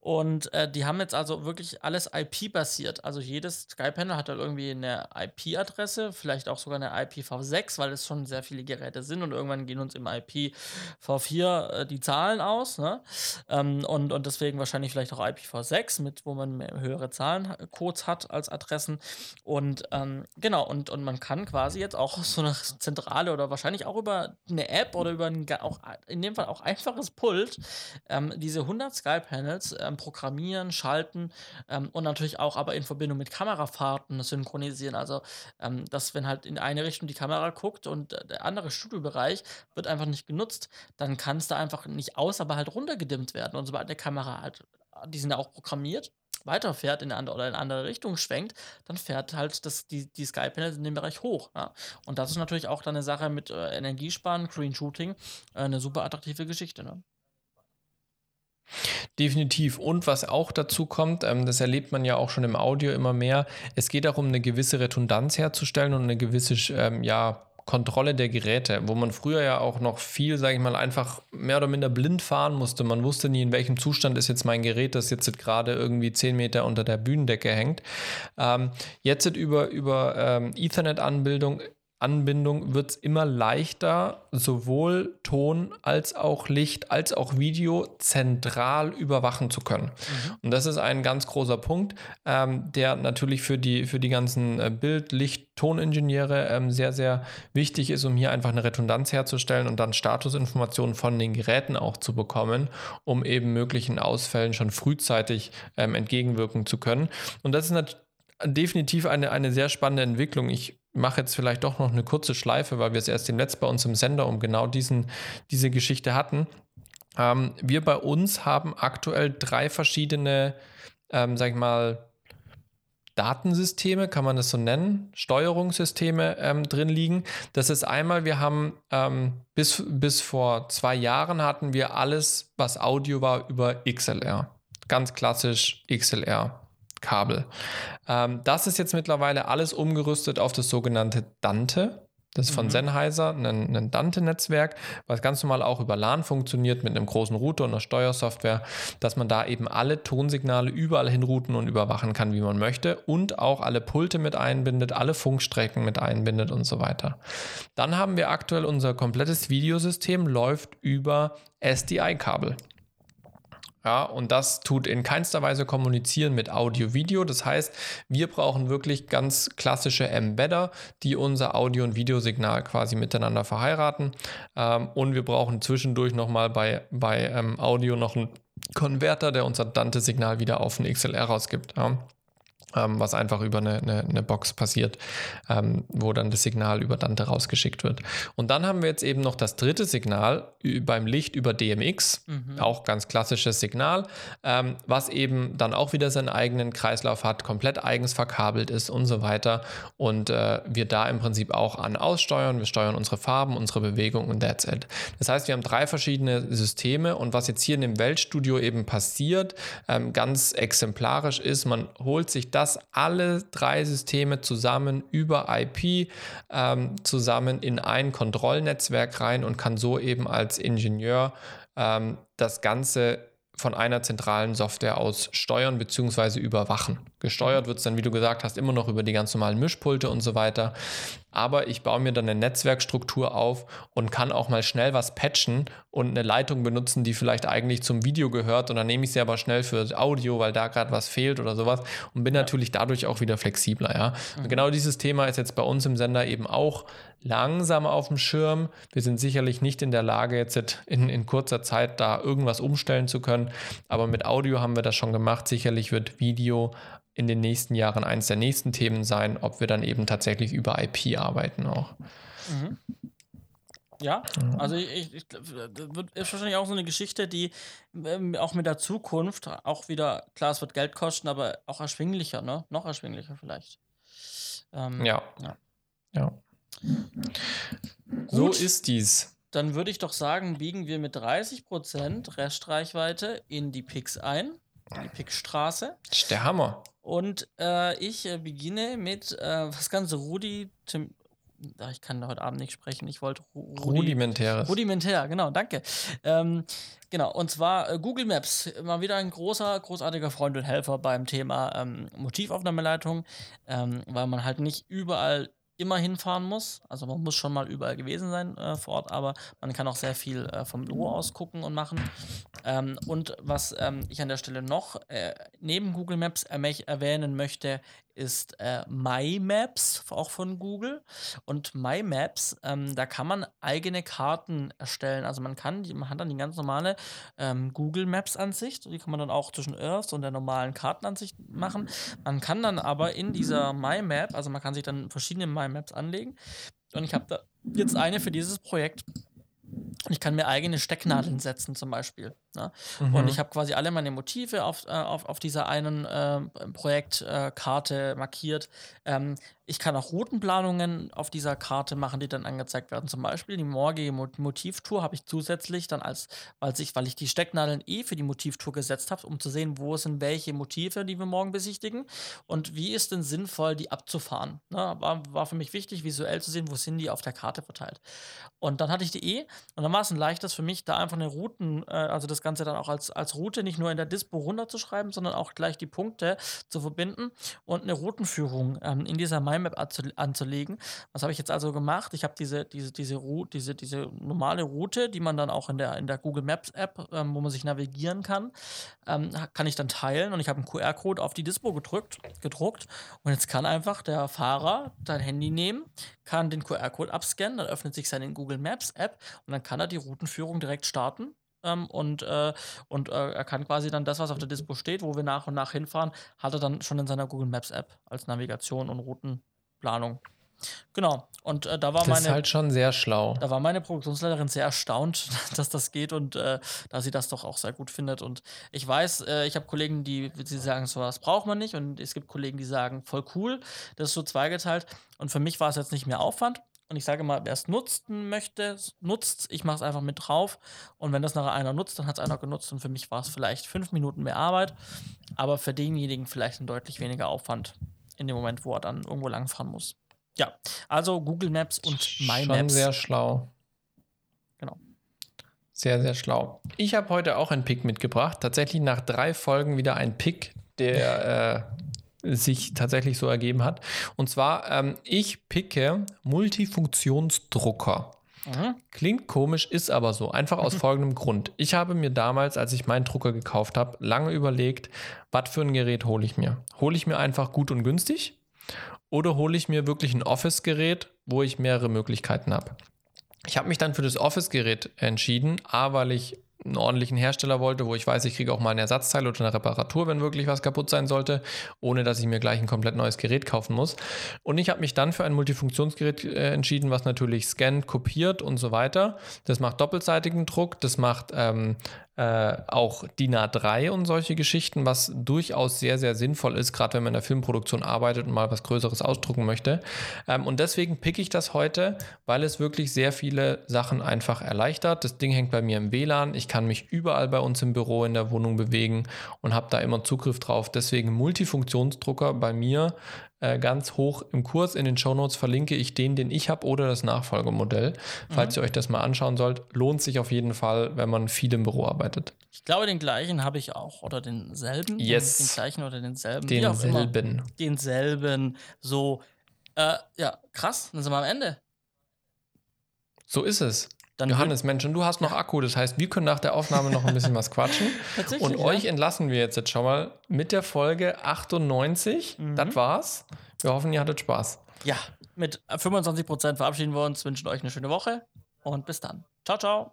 Und äh, die haben jetzt also wirklich alles IP-basiert. Also jedes Sky-Panel hat halt irgendwie eine IP-Adresse, vielleicht auch sogar eine IPv6, weil es schon sehr viele Geräte sind und irgendwann gehen uns im IPv4 äh, die Zahlen aus. Ne? Ähm, und, und deswegen wahrscheinlich vielleicht auch IPv6, mit, wo man höhere Zahlencodes hat als Adressen. Und ähm, genau, und, und man kann quasi jetzt auch so eine Zentrale oder wahrscheinlich auch über eine App oder über ein auch in dem Fall auch einfaches Pult ähm, diese 100 Sky-Panels ähm, programmieren, schalten ähm, und natürlich auch aber in Verbindung mit Kamerafahrten synchronisieren. Also, ähm, dass wenn halt in eine Richtung die Kamera guckt und der andere Studiobereich wird einfach nicht genutzt, dann kann es da einfach nicht aus, aber halt runtergedimmt werden. Und sobald der Kamera halt, die sind ja auch programmiert, weiterfährt in eine andere oder in eine andere Richtung schwenkt, dann fährt halt das, die, die Sky-Panels in dem Bereich hoch. Ja? Und das ist natürlich auch dann eine Sache mit äh, Energiesparen, Green Shooting, äh, eine super attraktive Geschichte. Ne? Definitiv. Und was auch dazu kommt, ähm, das erlebt man ja auch schon im Audio immer mehr, es geht darum, eine gewisse Redundanz herzustellen und eine gewisse ähm, ja, Kontrolle der Geräte, wo man früher ja auch noch viel, sage ich mal, einfach mehr oder minder blind fahren musste. Man wusste nie, in welchem Zustand ist jetzt mein Gerät, das jetzt gerade irgendwie 10 Meter unter der Bühnendecke hängt. Ähm, jetzt über, über ähm, Ethernet-Anbindung Anbindung wird es immer leichter, sowohl Ton als auch Licht als auch Video zentral überwachen zu können. Mhm. Und das ist ein ganz großer Punkt, ähm, der natürlich für die, für die ganzen äh, Bild-, Licht-, Toningenieure ähm, sehr, sehr wichtig ist, um hier einfach eine Redundanz herzustellen und dann Statusinformationen von den Geräten auch zu bekommen, um eben möglichen Ausfällen schon frühzeitig ähm, entgegenwirken zu können. Und das ist definitiv eine, eine sehr spannende Entwicklung. Ich mache jetzt vielleicht doch noch eine kurze Schleife, weil wir es erst im Netz bei uns im Sender um genau diesen, diese Geschichte hatten. Ähm, wir bei uns haben aktuell drei verschiedene, ähm, sag ich mal, Datensysteme, kann man das so nennen, Steuerungssysteme ähm, drin liegen. Das ist einmal, wir haben ähm, bis, bis vor zwei Jahren hatten wir alles, was Audio war, über XLR. Ganz klassisch XLR. Kabel. Ähm, das ist jetzt mittlerweile alles umgerüstet auf das sogenannte Dante. Das ist von mhm. Sennheiser, ein, ein Dante-Netzwerk, was ganz normal auch über LAN funktioniert mit einem großen Router und einer Steuersoftware, dass man da eben alle Tonsignale überall hinrouten und überwachen kann, wie man möchte und auch alle Pulte mit einbindet, alle Funkstrecken mit einbindet und so weiter. Dann haben wir aktuell unser komplettes Videosystem läuft über SDI-Kabel. Ja, und das tut in keinster Weise kommunizieren mit Audio-Video. Das heißt, wir brauchen wirklich ganz klassische Embedder, die unser Audio- und Videosignal quasi miteinander verheiraten. Ähm, und wir brauchen zwischendurch nochmal bei, bei ähm, Audio noch einen Konverter, der unser Dante-Signal wieder auf ein XLR rausgibt. Ja ähm, was einfach über eine, eine, eine Box passiert, ähm, wo dann das Signal über Dante rausgeschickt wird. Und dann haben wir jetzt eben noch das dritte Signal beim Licht über DMX, mhm. auch ganz klassisches Signal, ähm, was eben dann auch wieder seinen eigenen Kreislauf hat, komplett eigens verkabelt ist und so weiter. Und äh, wir da im Prinzip auch an aussteuern. Wir steuern unsere Farben, unsere Bewegung und that's it. Das heißt, wir haben drei verschiedene Systeme und was jetzt hier in dem Weltstudio eben passiert, ähm, ganz exemplarisch ist, man holt sich das das alle drei Systeme zusammen über IP ähm, zusammen in ein Kontrollnetzwerk rein und kann so eben als Ingenieur ähm, das Ganze von einer zentralen Software aus steuern bzw. überwachen. Gesteuert wird es dann, wie du gesagt hast, immer noch über die ganz normalen Mischpulte und so weiter. Aber ich baue mir dann eine Netzwerkstruktur auf und kann auch mal schnell was patchen und eine Leitung benutzen, die vielleicht eigentlich zum Video gehört. Und dann nehme ich sie aber schnell für Audio, weil da gerade was fehlt oder sowas. Und bin ja. natürlich dadurch auch wieder flexibler. Ja? Mhm. genau dieses Thema ist jetzt bei uns im Sender eben auch langsam auf dem Schirm. Wir sind sicherlich nicht in der Lage, jetzt in, in kurzer Zeit da irgendwas umstellen zu können. Aber mit Audio haben wir das schon gemacht. Sicherlich wird Video in den nächsten Jahren eines der nächsten Themen sein, ob wir dann eben tatsächlich über IP arbeiten auch. Mhm. Ja, also ich, ich, das ist wahrscheinlich auch so eine Geschichte, die ähm, auch mit der Zukunft auch wieder, klar, es wird Geld kosten, aber auch erschwinglicher, ne? Noch erschwinglicher vielleicht. Ähm, ja. ja. ja. So ist dies. Dann würde ich doch sagen, biegen wir mit 30% Restreichweite in die Pix ein, in die Pixstraße. Der Hammer. Und äh, ich äh, beginne mit, äh, was ganze Rudi, Tim, ich kann heute Abend nicht sprechen, ich wollte Ru Rudimentäres. Rudimentär, genau, danke. Ähm, genau, und zwar äh, Google Maps, mal wieder ein großer, großartiger Freund und Helfer beim Thema ähm, Motivaufnahmeleitung, ähm, weil man halt nicht überall immer hinfahren muss. Also man muss schon mal überall gewesen sein äh, vor Ort, aber man kann auch sehr viel äh, vom Büro aus gucken und machen. Ähm, und was ähm, ich an der Stelle noch äh, neben Google Maps erwähnen möchte, ist äh, My Maps, auch von Google. Und My Maps, ähm, da kann man eigene Karten erstellen. Also man kann, man hat dann die ganz normale ähm, Google Maps Ansicht. Die kann man dann auch zwischen Earth und der normalen Kartenansicht machen. Man kann dann aber in dieser My Map, also man kann sich dann verschiedene My Maps anlegen. Und ich habe da jetzt eine für dieses Projekt ich kann mir eigene Stecknadeln setzen, zum Beispiel. Ne? Mhm. Und ich habe quasi alle meine Motive auf, äh, auf, auf dieser einen äh, Projektkarte äh, markiert. Ähm, ich kann auch Routenplanungen auf dieser Karte machen, die dann angezeigt werden. Zum Beispiel die morgige Motivtour habe ich zusätzlich dann als, weil ich, weil ich die Stecknadeln eh für die Motivtour gesetzt habe, um zu sehen, wo sind welche Motive, die wir morgen besichtigen und wie ist denn sinnvoll, die abzufahren. Ne? War, war für mich wichtig, visuell zu sehen, wo sind die auf der Karte verteilt. Und dann hatte ich die eh und dann war es ein leichtes für mich, da einfach eine Routen, äh, also das das Ganze dann auch als, als Route nicht nur in der Dispo runterzuschreiben, sondern auch gleich die Punkte zu verbinden und eine Routenführung ähm, in dieser MyMap anzulegen. Was habe ich jetzt also gemacht? Ich habe diese, diese, diese, diese, diese normale Route, die man dann auch in der, in der Google Maps App, ähm, wo man sich navigieren kann, ähm, kann ich dann teilen und ich habe einen QR-Code auf die Dispo gedrückt, gedruckt und jetzt kann einfach der Fahrer dein Handy nehmen, kann den QR-Code abscannen, dann öffnet sich seine Google Maps App und dann kann er die Routenführung direkt starten ähm, und, äh, und äh, er kann quasi dann das, was auf der Dispo steht, wo wir nach und nach hinfahren, hat er dann schon in seiner Google Maps App als Navigation und Routenplanung. Genau. Und äh, da war das meine. Das ist halt schon sehr schlau. Da war meine Produktionsleiterin sehr erstaunt, dass das geht und äh, da sie das doch auch sehr gut findet. Und ich weiß, äh, ich habe Kollegen, die, die sagen, so was braucht man nicht. Und es gibt Kollegen, die sagen, voll cool. Das ist so zweigeteilt. Und für mich war es jetzt nicht mehr Aufwand. Und ich sage mal, wer es nutzen möchte, nutzt Ich mache es einfach mit drauf. Und wenn das nachher einer nutzt, dann hat es einer genutzt. Und für mich war es vielleicht fünf Minuten mehr Arbeit. Aber für denjenigen vielleicht ein deutlich weniger Aufwand in dem Moment, wo er dann irgendwo langfahren muss. Ja, also Google Maps und My Schon sehr schlau. Genau. Sehr, sehr schlau. Ich habe heute auch einen Pick mitgebracht. Tatsächlich nach drei Folgen wieder ein Pick, der äh, sich tatsächlich so ergeben hat. Und zwar, ähm, ich picke Multifunktionsdrucker. Mhm. Klingt komisch, ist aber so. Einfach aus folgendem Grund. Ich habe mir damals, als ich meinen Drucker gekauft habe, lange überlegt, was für ein Gerät hole ich mir. Hole ich mir einfach gut und günstig oder hole ich mir wirklich ein Office-Gerät, wo ich mehrere Möglichkeiten habe? Ich habe mich dann für das Office-Gerät entschieden, A, weil ich einen ordentlichen Hersteller wollte, wo ich weiß, ich kriege auch mal ein Ersatzteil oder eine Reparatur, wenn wirklich was kaputt sein sollte, ohne dass ich mir gleich ein komplett neues Gerät kaufen muss. Und ich habe mich dann für ein Multifunktionsgerät äh, entschieden, was natürlich scannt, kopiert und so weiter. Das macht doppelseitigen Druck, das macht ähm, äh, auch DIN A3 und solche Geschichten, was durchaus sehr, sehr sinnvoll ist, gerade wenn man in der Filmproduktion arbeitet und mal was Größeres ausdrucken möchte. Ähm, und deswegen picke ich das heute, weil es wirklich sehr viele Sachen einfach erleichtert. Das Ding hängt bei mir im WLAN. Ich kann mich überall bei uns im Büro in der Wohnung bewegen und habe da immer Zugriff drauf. Deswegen Multifunktionsdrucker bei mir äh, ganz hoch im Kurs. In den Shownotes verlinke ich den, den ich habe oder das Nachfolgemodell. Falls mhm. ihr euch das mal anschauen sollt, lohnt sich auf jeden Fall, wenn man viel im Büro arbeitet. Ich glaube, den gleichen habe ich auch oder denselben. Yes. Den, gleichen oder denselben. Denselben. Denselben. So, äh, ja, krass, dann sind wir am Ende. So ist es. Dann Johannes, Mensch, und du hast noch Akku. Das heißt, wir können nach der Aufnahme noch ein bisschen was quatschen. und euch ja. entlassen wir jetzt, jetzt schon mal mit der Folge 98. Mhm. Das war's. Wir hoffen, ihr hattet Spaß. Ja, mit 25 Prozent verabschieden wir uns, wünschen euch eine schöne Woche und bis dann. Ciao, ciao.